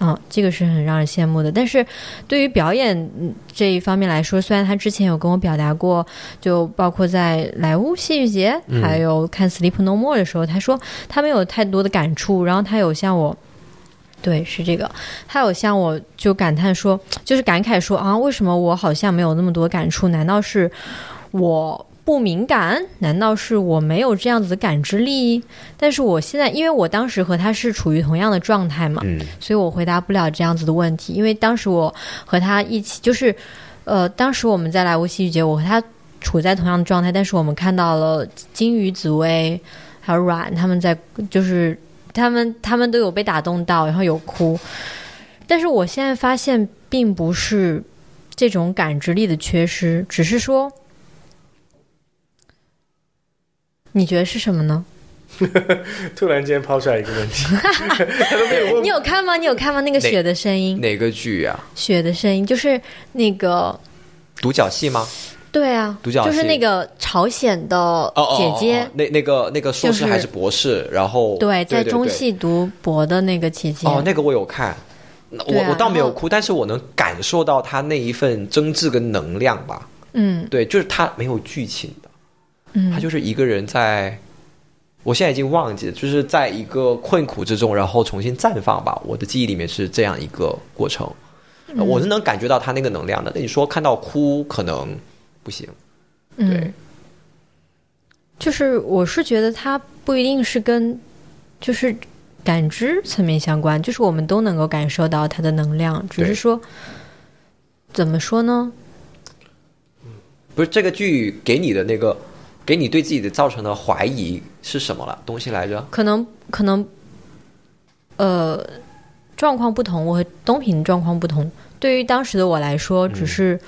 嗯，这个是很让人羡慕的。但是对于表演嗯这一方面来说，虽然他之前有跟我表达过，就包括在莱坞戏剧节，嗯还有看《Sleep No More》的时候，他说他没有太多的感触，然后他有向我。对，是这个。他有向我就感叹说，就是感慨说啊，为什么我好像没有那么多感触？难道是我不敏感？难道是我没有这样子的感知力？但是我现在，因为我当时和他是处于同样的状态嘛，嗯所以我回答不了这样子的问题。因为当时我和他一起，就是呃，当时我们在莱芜戏剧节，我和他处在同样的状态，但是我们看到了金鱼、紫薇还有阮他们在，就是他们他们都有被打动到，然后有哭。但是我现在发现，并不是这种感知力的缺失，只是说，你觉得是什么呢？突然间抛出来一个问题，他都没有问你有看吗？你有看吗？那个雪的声音，哪个剧啊？雪的声音就是那个，独角戏吗？对啊，独角戏就是那个朝鲜的姐姐，哦哦那那个那个硕士还是博士？然后对，在中戏读博的那个姐姐，哦，那个我有看，我我倒没有哭，但是我能感受到他那一份真挚跟能量吧。嗯对，就是他没有剧情的，嗯，他就是一个人在，我现在已经忘记了，就是在一个困苦之中，然后重新绽放吧。我的记忆里面是这样一个过程，我是能感觉到他那个能量的。那你说看到哭可能不行，对嗯，就是我是觉得他不一定是跟就是感知层面相关，就是我们都能够感受到他的能量，只是说怎么说呢？不是这个剧给你的那个，给你对自己的造成的怀疑是什么了东西来着？可能可能呃状况不同，我和东平状况不同。对于当时的我来说，只是、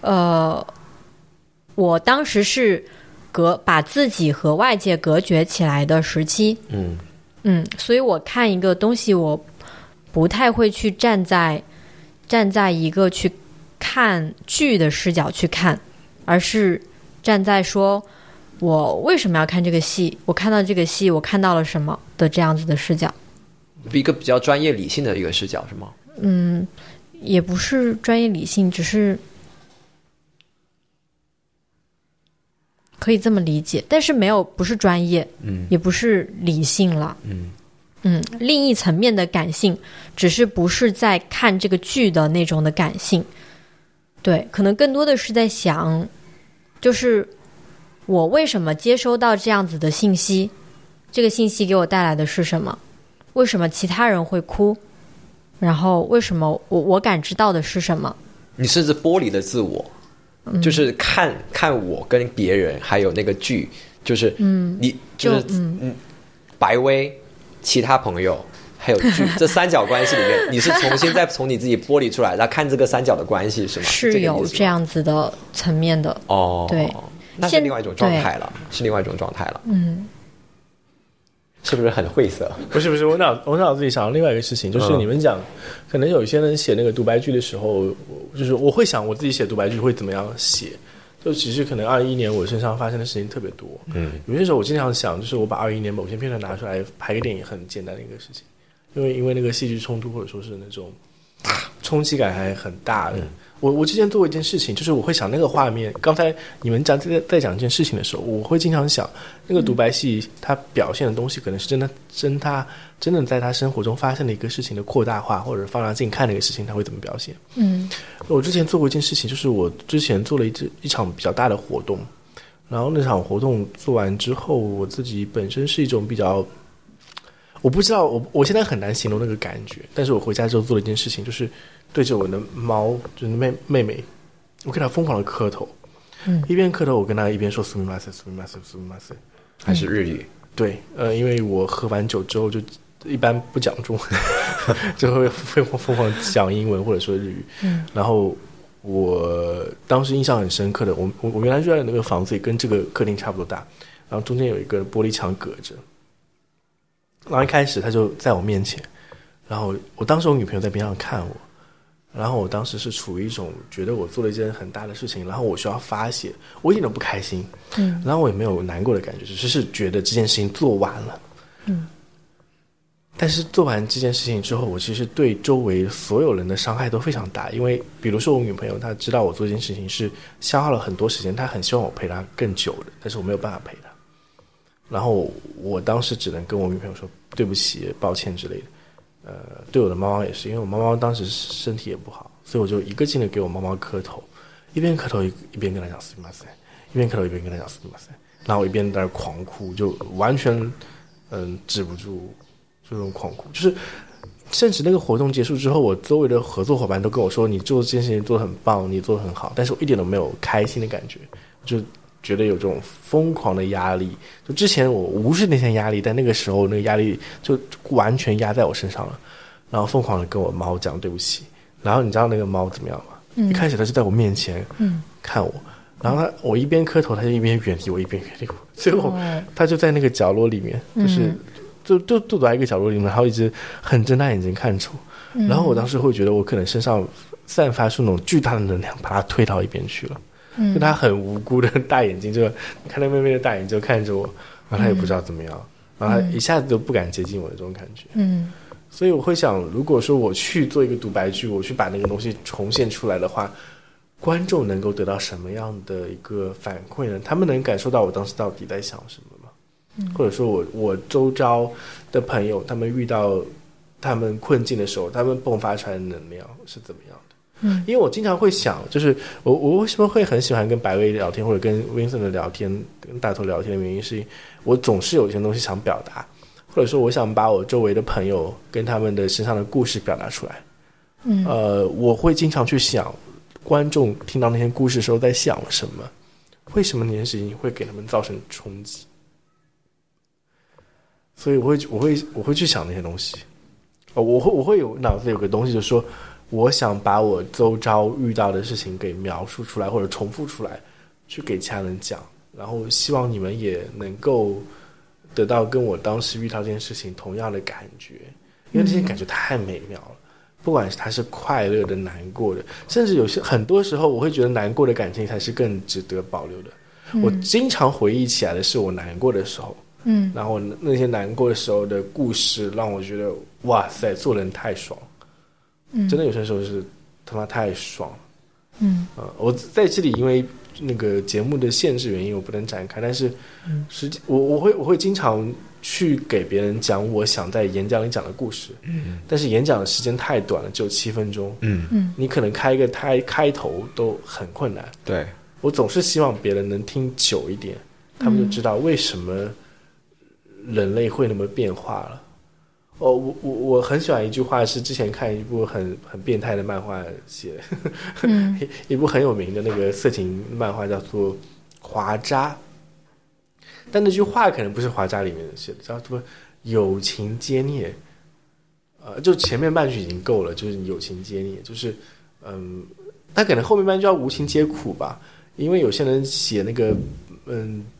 呃，我当时是隔把自己和外界隔绝起来的时期，嗯嗯，所以我看一个东西，我不太会去站在站在一个去看剧的视角去看，而是站在说我为什么要看这个戏，我看到这个戏，我看到了什么的这样子的视角。一个比较专业理性的一个视角是吗？嗯，也不是专业理性，只是可以这么理解，但是没有不是专业，嗯也不是理性了。嗯嗯，另一层面的感性，只是不是在看这个剧的那种的感性，对，可能更多的是在想，就是我为什么接收到这样子的信息，这个信息给我带来的是什么？为什么其他人会哭？然后为什么我我感知到的是什么？你甚至剥离了自我，就是看看我跟别人，还有那个剧，就是嗯，你就是嗯，白薇，其他朋友。还有剧 这三角关系里面，你是重新再从你自己剥离出来，然后看这个三角的关系是吗？是有这样子的层面的，哦，对，那是另外一种状态了，是另外一种状态了，嗯是不是很晦涩？不是不是，我脑我脑子里想到另外一个事情，就是嗯你们讲，可能有一些人写那个独白剧的时候，就是我会想我自己写独白剧会怎么样写。就其实可能二一年我身上发生的事情特别多，嗯，有些时候我经常想，就是我把二一年某些片段拿出来拍个电影，很简单的一个事情，因为因为那个戏剧冲突或者说是那种冲击感还很大的。我我之前做过一件事情，就是我会想那个画面。刚才你们讲在在讲一件事情的时候，我会经常想那个独白戏它表现的东西，可能是真的真他真的在他生活中发生的一个事情的扩大化，或者放大镜看那个事情，他会怎么表现？嗯我之前做过一件事情，就是我之前做了一一场比较大的活动，然后那场活动做完之后，我自己本身是一种比较，我不知道，我我现在很难形容那个感觉，但是我回家之后做了一件事情，就是对着我的猫，就是妹妹妹，我给她疯狂的磕头，嗯一边磕头，我跟她一边说苏米马塞，苏米马塞，苏米马塞。还是日语？对，呃，因为我喝完酒之后就一般不讲中文，就会疯狂疯狂讲英文或者说日语。嗯然后我当时印象很深刻的，我我我原来住在那个房子里，跟这个客厅差不多大，然后中间有一个玻璃墙隔着。然后一开始他就在我面前，然后我当时我女朋友在边上看我，然后我当时是处于一种觉得我做了一件很大的事情，然后我需要发泄，我一点都不开心，嗯然后我也没有难过的感觉，只是觉得这件事情做完了。嗯。但是做完这件事情之后，我其实对周围所有人的伤害都非常大，因为比如说我女朋友，她知道我做这件事情是消耗了很多时间，她很希望我陪她更久的，但是我没有办法陪她。然后我当时只能跟我女朋友说对不起、抱歉之类的。呃，对我的猫猫也是，因为我猫猫当时身体也不好，所以我就一个劲的给我猫猫磕头，一边磕头一一边跟它讲斯密马塞，一边磕头一边跟它讲斯密马塞，然后我一边在那狂哭，就完全嗯止不住这种狂哭，就是甚至那个活动结束之后，我周围的合作伙伴都跟我说，你做这件事情做的很棒，你做的很好，但是我一点都没有开心的感觉，就觉得有这种疯狂的压力。就之前我无视那些压力，但那个时候那个压力就完全压在我身上了。然后疯狂的跟我猫讲对不起。然后你知道那个猫怎么样吗？一开始它就在我面前嗯看我，然后它我一边磕头，它就一边远离我，一边远离我。最后哦它就在那个角落里面，就是、嗯就就就躲在一个角落里面，然后一直很睁大眼睛看着我。嗯然后我当时会觉得我可能身上散发出那种巨大的能量，把它推到一边去了。嗯就他很无辜的大眼睛就 看到妹妹的大眼睛就看着我，然后他也不知道怎么样，然后他一下子就不敢接近我的这种感觉。嗯所以我会想，如果说我去做一个独白剧，我去把那个东西重现出来的话，观众能够得到什么样的一个反馈呢？他们能感受到我当时到底在想什么吗？或者说我我周遭的朋友，他们遇到他们困境的时候，他们迸发出来的能量是怎么样的？嗯，因为我经常会想，就是我我为什么会很喜欢跟白薇聊天，或者跟 Vincent 的聊天，跟大头聊天的原因，是我总是有一些东西想表达，或者说我想把我周围的朋友跟他们的身上的故事表达出来。嗯呃，我会经常去想，观众听到那些故事的时候在想什么，为什么那件事情会给他们造成冲击？所以我会我会我会去想那些东西，哦，我会我会有脑子里有个东西，就是说，我想把我周遭遇到的事情给描述出来，或者重复出来，去给其他人讲，然后希望你们也能够得到跟我当时遇到这件事情同样的感觉，因为这些感觉太美妙了。不管是它是快乐的、难过的，甚至有些很多时候，我会觉得难过的感情才是更值得保留的。我经常回忆起来的是我难过的时候，嗯然后那些难过的时候的故事，让我觉得哇塞，做人太爽，嗯。真的有些时候是他妈太爽了。嗯。呃，我在这里因为那个节目的限制原因，我不能展开，但是实际我我会我会经常去给别人讲我想在演讲里讲的故事，嗯，但是演讲的时间太短了，只有七分钟，嗯，嗯。你可能开一个开开头都很困难，对，我总是希望别人能听久一点，他们就知道为什么人类会那么变化了。哦，我我我很喜欢一句话，是之前看一部很很变态的漫画写，嗯 一部很有名的那个色情漫画叫做《华渣》，但那句话可能不是《华渣》里面写的，叫什么“友情皆孽”。呃，就前面半句已经够了，就是友情皆孽，就是嗯，他可能后面半句要无情皆苦吧，因为有些人写那个嗯《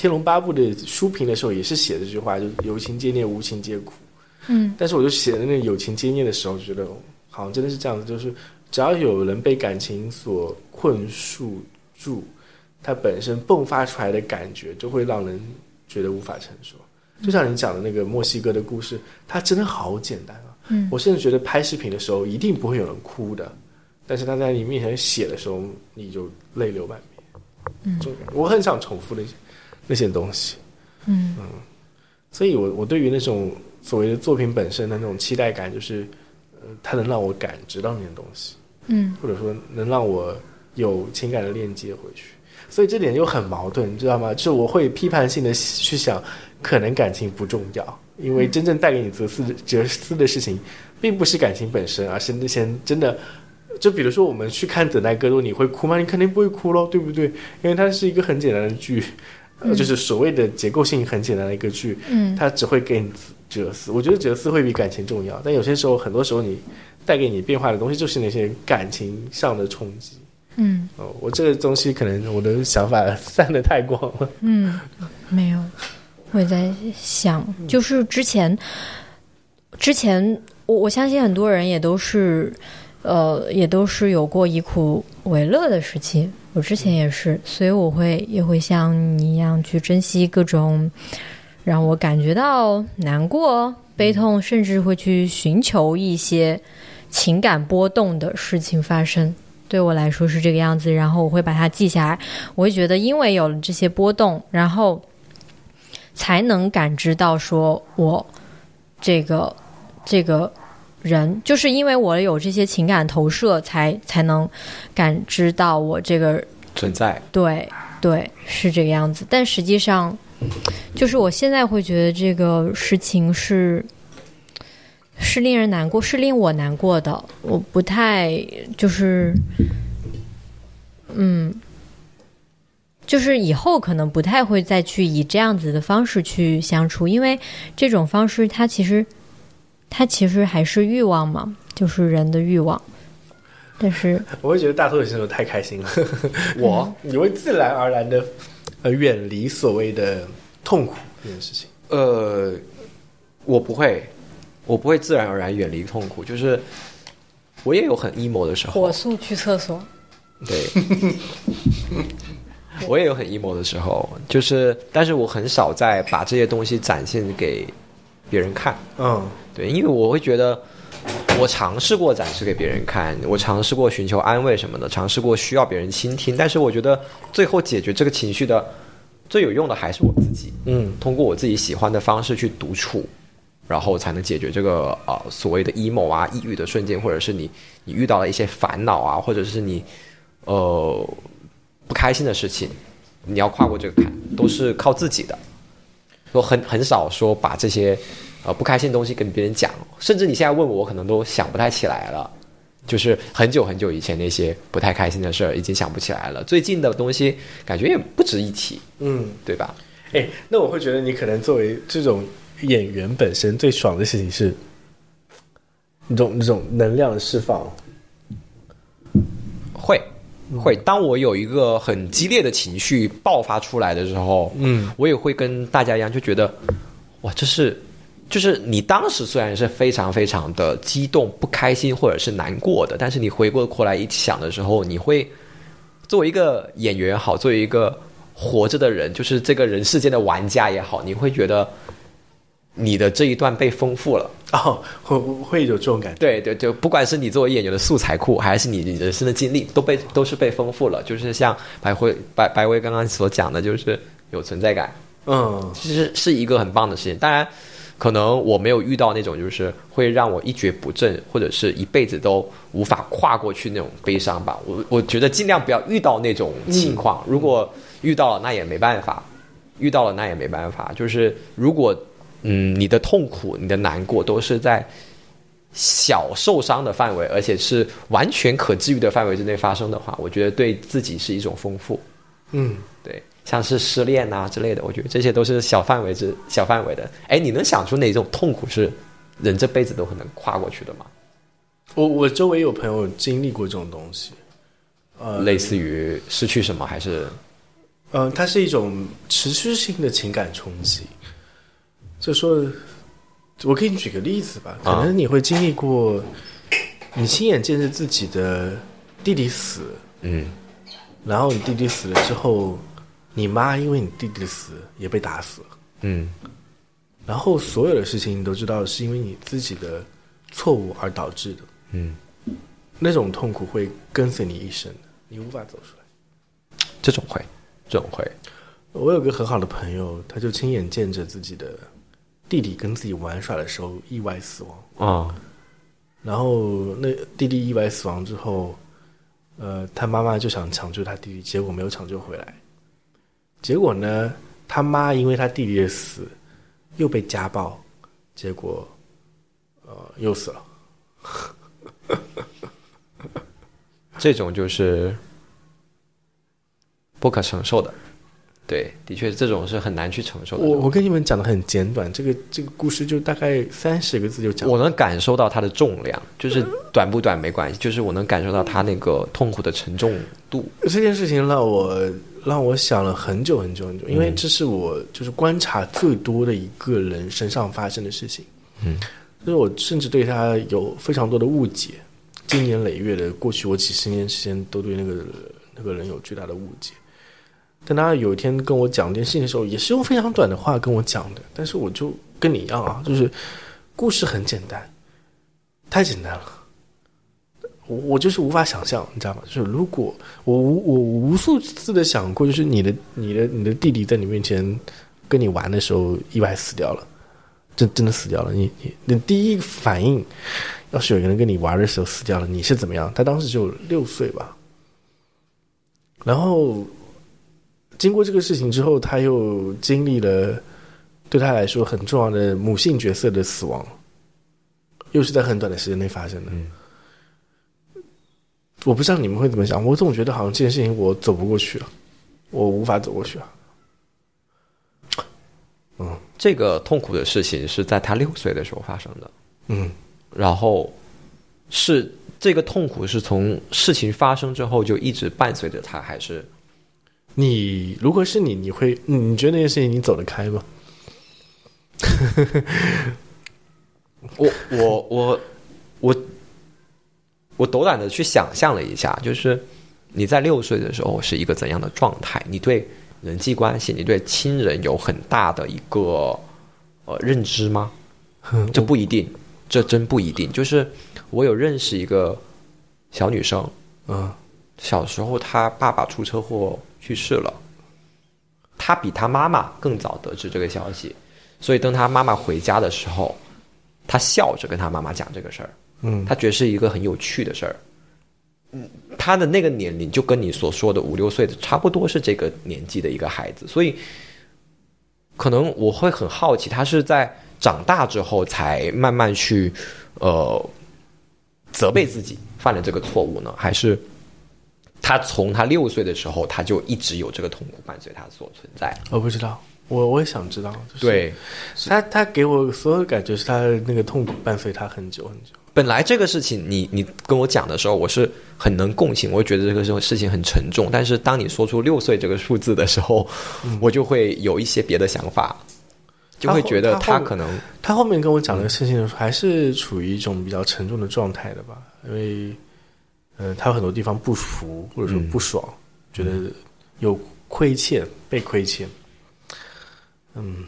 天龙八部》的书评的时候也是写这句话，就有情皆孽，无情皆苦。嗯但是我就写的那个友情皆孽的时候，就觉得好像真的是这样子，就是只要有人被感情所困束住，它本身迸发出来的感觉，就会让人觉得无法承受。就像你讲的那个墨西哥的故事，它真的好简单啊！嗯我甚至觉得拍视频的时候一定不会有人哭的，但是他在你面前写的时候，你就泪流满面。嗯我很想重复那些那些东西。嗯所以我我对于那种所谓的作品本身的那种期待感，就是，呃，它能让我感知到那些东西，嗯或者说能让我有情感的链接回去。所以这点又很矛盾，你知道吗？就是我会批判性的去想，可能感情不重要，因为真正带给你哲思哲思的事情，并不是感情本身，而是那些真的。就比如说，我们去看《等待戈多》，你会哭吗？你肯定不会哭咯，对不对？因为它是一个很简单的剧，呃，就是所谓的结构性很简单的一个剧，嗯它只会给你哲思。我觉得哲思会比感情重要，但有些时候，很多时候你带给你变化的东西，就是那些感情上的冲击。嗯哦，我这个东西可能我的想法 散的太广了。嗯，没有，我也在想，就是之前之前，我我相信很多人也都是，呃，也都是有过以苦为乐的时期。我之前也是，所以我会也会像你一样去珍惜各种让我感觉到难过、悲痛，甚至会去寻求一些情感波动的事情发生。对我来说是这个样子，然后我会把它记下来。我会觉得，因为有了这些波动，然后才能感知到说我这个这个人，就是因为我有这些情感投射，才才能感知到我这个存在，对对是这个样子。但实际上，就是我现在会觉得这个事情是是令人难过，是令我难过的。我不太就是，嗯，就是以后可能不太会再去以这样子的方式去相处，因为这种方式它其实它其实还是欲望嘛，就是人的欲望。但是 我会觉得大头有些时候太开心了，我你会自然而然的呃远离所谓的痛苦这件事情。呃，我不会，我不会自然而然远离痛苦，就是我也有很 emo 的时候火，速去厕所。对，我也有很 emo 的时候，就是，但是我很少在把这些东西展现给别人看，嗯因为我会觉得，我尝试过展示给别人看，我尝试过寻求安慰什么的，尝试过需要别人倾听，但是我觉得最后解决这个情绪的最有用的还是我自己，嗯通过我自己喜欢的方式去独处，然后才能解决这个呃所谓的 emo 啊、抑郁的瞬间，或者是你你遇到了一些烦恼啊，或者是你呃不开心的事情，你要跨过这个坎，都是靠自己的。我很很少说把这些呃不开心的东西跟别人讲，甚至你现在问我，我可能都想不太起来了。就是很久很久以前那些不太开心的事儿，已经想不起来了。最近的东西感觉也不值一提，嗯，对吧？哎，那我会觉得你可能作为这种演员本身最爽的事情是，那种那种能量的释放。会会，当我有一个很激烈的情绪爆发出来的时候，嗯，我也会跟大家一样，就觉得哇，这是就是你当时虽然是非常非常的激动、不开心或者是难过的，但是你回过过来一想的时候，你会作为一个演员也好，作为一个活着的人，就是这个人世间的玩家也好，你会觉得你的这一段被丰富了。哦，会会有这种感觉。对 对对，不管是你作为演员的素材库，还是你你人生的经历，都被都是被丰富了。就是像白辉白白薇刚刚所讲的，就是有存在感，嗯其实是一个很棒的事情。当然，可能我没有遇到那种就是会让我一蹶不振，或者是一辈子都无法跨过去那种悲伤吧。我我觉得尽量不要遇到那种情况。如果遇到了，那也没办法；遇到了，那也没办法。就是如果嗯，你的痛苦、你的难过都是在小受伤的范围，而且是完全可治愈的范围之内发生的话，我觉得对自己是一种丰富。嗯，对，像是失恋啊之类的，我觉得这些都是小范围之小范围的。哎，你能想出哪种痛苦是人这辈子都可能跨过去的吗？我我周围有朋友经历过这种东西，呃，类似于失去什么，还是呃，它是一种持续性的情感冲击。就说，我给你举个例子吧，可啊能你会经历过，你亲眼见着自己的弟弟死，嗯然后你弟弟死了之后，你妈因为你弟弟的死也被打死了，嗯。然后所有的事情你都知道是因为你自己的错误而导致的，嗯，那种痛苦会跟随你一生的，你无法走出来。这种会，这种会，我有个很好的朋友，他就亲眼见着自己的弟弟跟自己玩耍的时候意外死亡，啊。然后那弟弟意外死亡之后，呃，他妈妈就想抢救他弟弟，结果没有抢救回来。结果呢，他妈因为他弟弟的死又被家暴，结果呃又死了。这种就是不可承受的。对，的确，这种是很难去承受的。我我跟你们讲的很简短，这个这个故事就大概三十个字就讲完。我能感受到它的重量，就是短不短没关系，就是我能感受到它那个痛苦的沉重度。这件事情让我让我想了很久很久很久，因为这是我就是观察最多的一个人身上发生的事情。嗯，所以我甚至对他有非常多的误解。经年累月的过去，我几十年时间都对那个那个人有巨大的误解。但他有一天跟我讲这件事情的时候，也是用非常短的话跟我讲的，但是我就跟你一样啊，就是故事很简单，太简单了。我我就是无法想象，你知道吗？就是如果我无我无数次的想过，就是你的你的你的弟弟在你面前跟你玩的时候意外死掉了，真真的死掉了。你你你第一反应，要是有一个人跟你玩的时候死掉了，你是怎么样？他当时就六岁吧，然后经过这个事情之后，他又经历了对他来说很重要的母性角色的死亡，又是在很短的时间内发生的。我不知道你们会怎么想，我总觉得好像这件事情我走不过去啊，我无法走过去啊。嗯这个痛苦的事情是在他六岁的时候发生的。嗯然后是这个痛苦是从事情发生之后就一直伴随着他，还是你如果是你，你会你你觉得那件事情你走得开吗？我我我我我斗胆的去想象了一下，就是你在六岁的时候是一个怎样的状态？你对人际关系，你对亲人有很大的一个呃认知吗？这不一定，这真不一定。就是我有认识一个小女生，嗯小时候她爸爸出车祸去世了，她比她妈妈更早得知这个消息，所以当她妈妈回家的时候，她笑着跟她妈妈讲这个事儿。嗯他觉得是一个很有趣的事儿。嗯，他的那个年龄就跟你所说的五六岁的差不多是这个年纪的一个孩子，所以可能我会很好奇，他是在长大之后才慢慢去呃责备自己犯了这个错误呢，还是他从他六岁的时候他就一直有这个痛苦伴随他所存在？我不知道，我我也想知道。就是、对，他他给我所有的感觉是他的那个痛苦伴随他很久很久。本来这个事情你你跟我讲的时候，我是很能共情，我觉得这个事事情很沉重。但是当你说出六岁这个数字的时候，我就会有一些别的想法，就会觉得他可能他后面跟我讲这个事情的时候，还是处于一种比较沉重的状态的吧，因为，呃，他有很多地方不服或者说不爽，觉得有亏欠，被亏欠。嗯，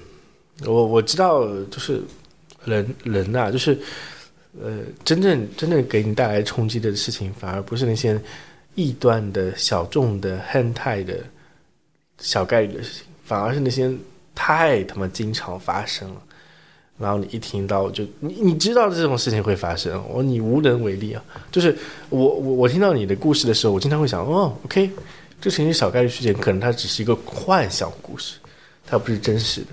我我知道，就是人人呐、就是呃，真正真正给你带来冲击的事情，反而不是那些异端的小众的憨态的小概率的事情，反而是那些太他妈经常发生了。然后你一听到就你你知道这种事情会发生，我说你无能为力啊。就是我我我听到你的故事的时候，我经常会想，哦，OK，这是一个小概率事件，可能它只是一个幻想故事，它不是真实的。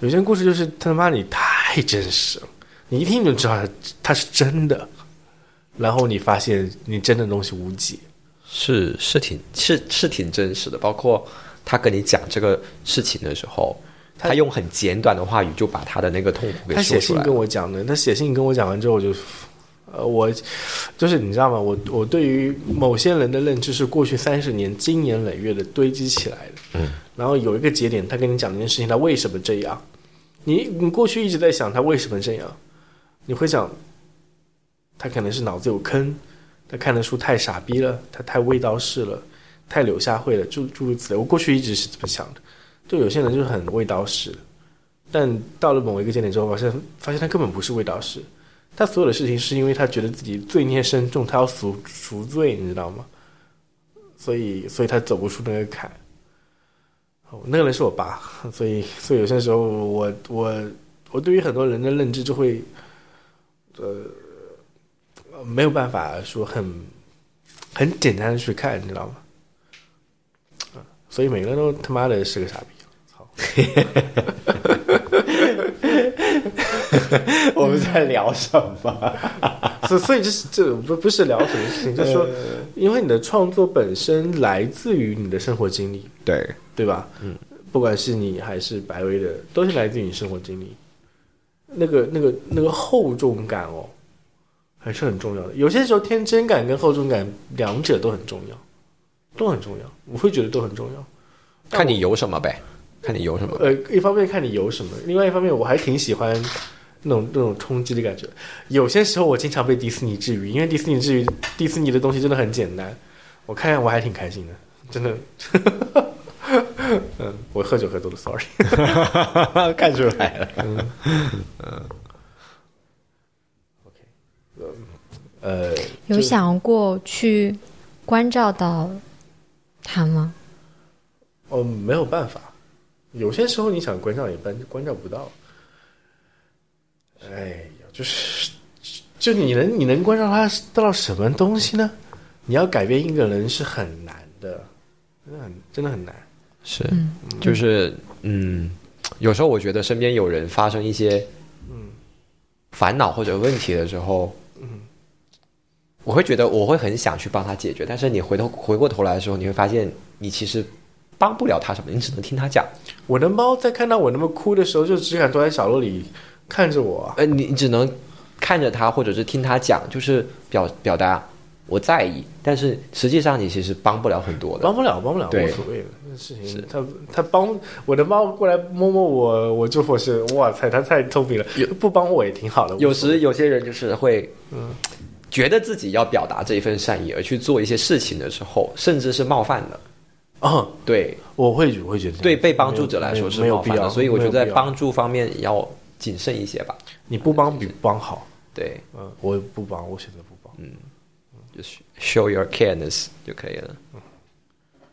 有些故事就是他妈你太真实了，你一听就知道它它是真的，然后你发现你真的东西无解。是是挺是是挺真实的。包括他跟你讲这个事情的时候，他他用很简短的话语就把他的那个痛苦给他写信说出来了。跟我讲的，他写信跟我讲完之后，我就，呃，我就是你知道吗？我我对于某些人的认知是过去三十年经年累月的堆积起来的。嗯，然后有一个节点，他跟你讲这件事情，他为什么这样？你你过去一直在想他为什么这样，你会想，他可能是脑子有坑，他看的书太傻逼了，他太味道式了，太柳下惠了，诸诸如此类。我过去一直是这么想的，就有些人就是很味道式，但到了某一个节点之后，发现发现他根本不是味道式，他所有的事情是因为他觉得自己罪孽深重，他要赎赎罪，你知道吗？所以所以他走不出那个坎。哦那个人是我爸，所以所以有些时候我我我对于很多人的认知就会，呃，呃没有办法说很很简单的去看，你知道吗？啊，所以每个人都他妈的是个傻逼，操！我们在聊什么？所所以这是这不不是聊什么事情，就是说，因为你的创作本身来自于你的生活经历，对，对吧？嗯，不管是你还是白薇的，都是来自于你生活经历。那个、那个、那个厚重感哦，还是很重要的。有些时候，天真感跟厚重感两者都很重要，都很重要。我会觉得都很重要。看你有什么呗，看你有什么。呃，一方面看你有什么，另外一方面我还挺喜欢那种那种冲击的感觉。有些时候我经常被迪士尼治愈，因为迪士尼治愈迪士尼的东西真的很简单，我看看我还挺开心的，真的。嗯，我喝酒喝多了，sorry。看出来了。呃，有想过去关照到他吗？哦，没有办法，有些时候你想关照也关关照不到。哎呀，就是就你能你能关照他到什么东西呢？你要改变一个人是很难的，真的很真的很难。是，就是嗯，有时候我觉得身边有人发生一些嗯。烦恼或者问题的时候，嗯，我会觉得我会很想去帮他解决，但是你回头回过头来的时候，你会发现你其实帮不了他什么，你只能听他讲，我的猫在看到我那么哭的时候，就只敢躲在角落里看着我啊。呃，你你只能看着他或者是听他讲，就是表表达我在意，但是实际上你其实帮不了很多的。帮不了，帮不了，对无所谓的那事情。他他帮我的猫过来摸摸我，我就说是哇塞，他太聪明了，不帮我也挺好的。有时有些人就是会，嗯，觉得自己要表达这一份善意而去做一些事情的时候，甚至是冒犯的。嗯，对我会我会觉得对，被帮助者来说是冒犯的，没有必要，所以我觉得在帮助方面要谨慎一些吧。你不帮比不帮好。对，嗯，我不帮，我选择不帮。就是 show your kindness 就可以了。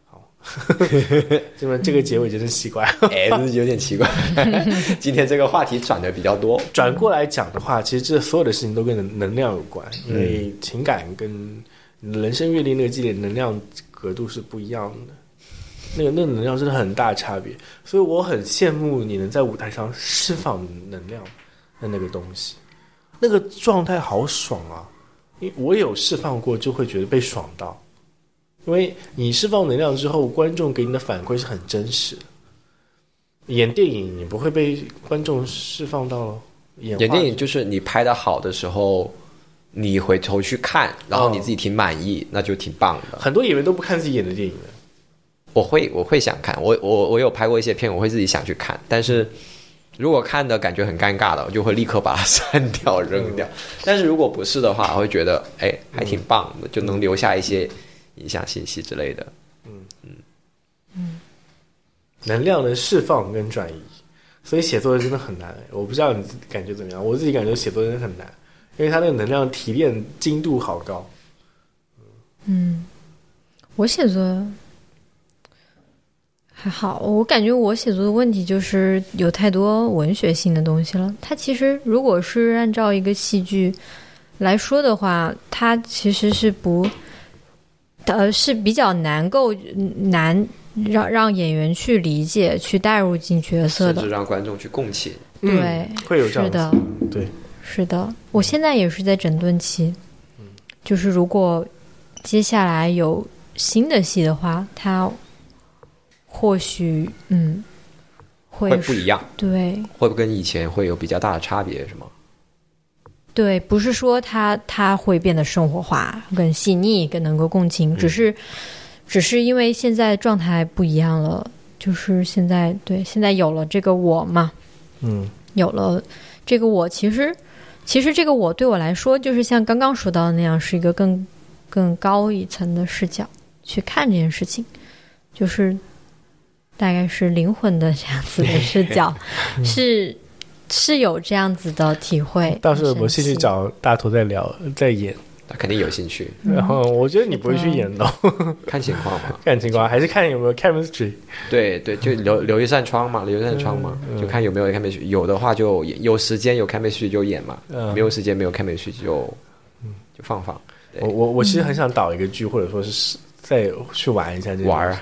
好 这么这个结尾真是奇怪。哎，这有点奇怪。今天这个话题转的比较多。转过来讲的话，其实这所有的事情都跟能能量有关，因为情感跟人生阅历那个积累能量格度是不一样的。那个那个能量真的很大差别，所以我很羡慕你能在舞台上释放能量的那个东西，那个状态好爽啊！因为我有释放过，就会觉得被爽到，因为你释放能量之后，观众给你的反馈是很真实的。演电影你不会被观众释放到演演电影就是你拍的好的时候，你回头去看，然后你自己挺满意，那就挺棒的。很多演员都不看自己演的电影的。我会我会想看，我我我有拍过一些片，我会自己想去看，但是如果看的感觉很尴尬的，我就会立刻把它 删掉扔掉。但是如果不是的话，我会觉得哎还挺棒的，就能留下一些影响信息之类的。嗯嗯嗯能量的释放跟转移，所以写作真的很难。我不知道你自己感觉怎么样，我自己感觉写作真的很难，因为它那个能量提炼精度好高。嗯，我写作还好，我感觉我写作的问题就是有太多文学性的东西了。它其实如果是按照一个戏剧来说的话，它其实是不，呃，是比较难够难让让演员去理解、去带入进角色的甚至。让观众去共情。对，嗯会有这样的，对，是的，我现在也是在整顿期，就是如果接下来有新的戏的话，它或许嗯会会不一样，对会不会跟以前会有比较大的差别？是吗？对，不是说他他会变得生活化、更细腻、更能够共情，只是只是因为现在状态不一样了，就是现在对现在有了这个我嘛，嗯有了这个我，其实其实这个我对我来说，就是像刚刚说到的那样，是一个更更高一层的视角去看这件事情，就是大概是灵魂的这样子的视角，是是有这样子的体会。到时候我继续很神奇。找大头再聊再演，他肯定有兴趣，然后我觉得你不会去演的，看情况嘛。看情况，还是看有没有 chemistry。对对，就留留一扇窗嘛，留一扇窗嘛，就看有没有 chemistry，有的话就，有时间有 chemistry 就演嘛，嗯。没有时间没有 chemistry 就就放放。我我我其实很想导一个剧，或者说是再去玩一下这玩儿，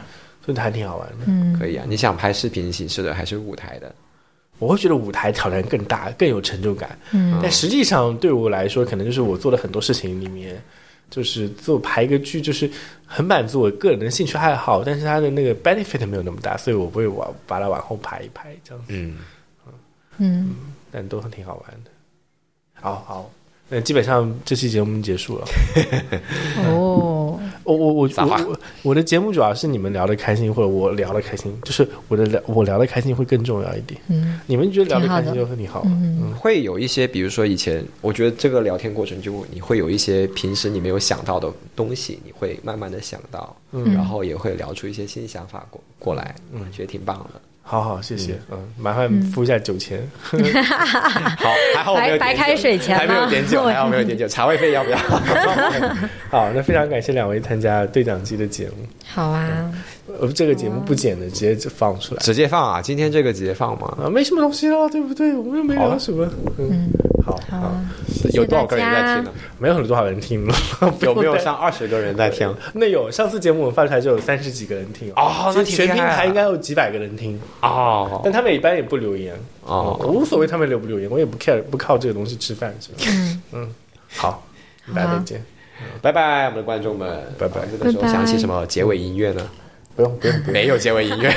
所以还挺好玩的。嗯，可以啊，你想拍视频形式的还是舞台的？我会觉得舞台挑战更大，更有成就感。嗯但实际上对我来说，可能就是我做的很多事情里面，就是做排一个剧，就是很满足我个人的兴趣爱好，但是它的那个 benefit 没有那么大，所以我不会往把它往后排一排这样子，嗯，嗯，但都很挺好玩的。好好，那基本上这期节目结束了。哦，我我我我我我的节目主要是你们聊得开心，或者我聊得开心，就是我的聊我聊得开心会更重要一点。嗯你们觉得聊的开心就很挺好。嗯会有一些，比如说以前，我觉得这个聊天过程就你会有一些平时你没有想到的东西，你会慢慢的想到，嗯然后也会聊出一些新想法过过来，嗯，觉得挺棒的。好好，谢谢。嗯，麻烦付一下酒钱。好，还好我没有点白白开水钱还没有吗点酒，还好没有点酒，茶位费要不要？好，那非常感谢两位参加对讲机的节目。好啊，呃，这个节目不剪的，直接就放出来。直接放啊！今天这个直接放吗？啊，没什么东西了，对不对？我们又没聊什么。嗯，好好。有多少个人在听呢？没有多少人听了，有没有上二十个人在听？那有上次节目我们放出来就有三十几个人听。哦那全平台应该有几百个人听，哦。但他们一般也不留言哦。我无所谓他们留不留言，我也不 care，不靠这个东西吃饭是吧？嗯。嗯，好，拜拜再见，拜拜，我们的观众们，拜拜。这个时候想起什么结尾音乐呢？不用不用。没有结尾音乐。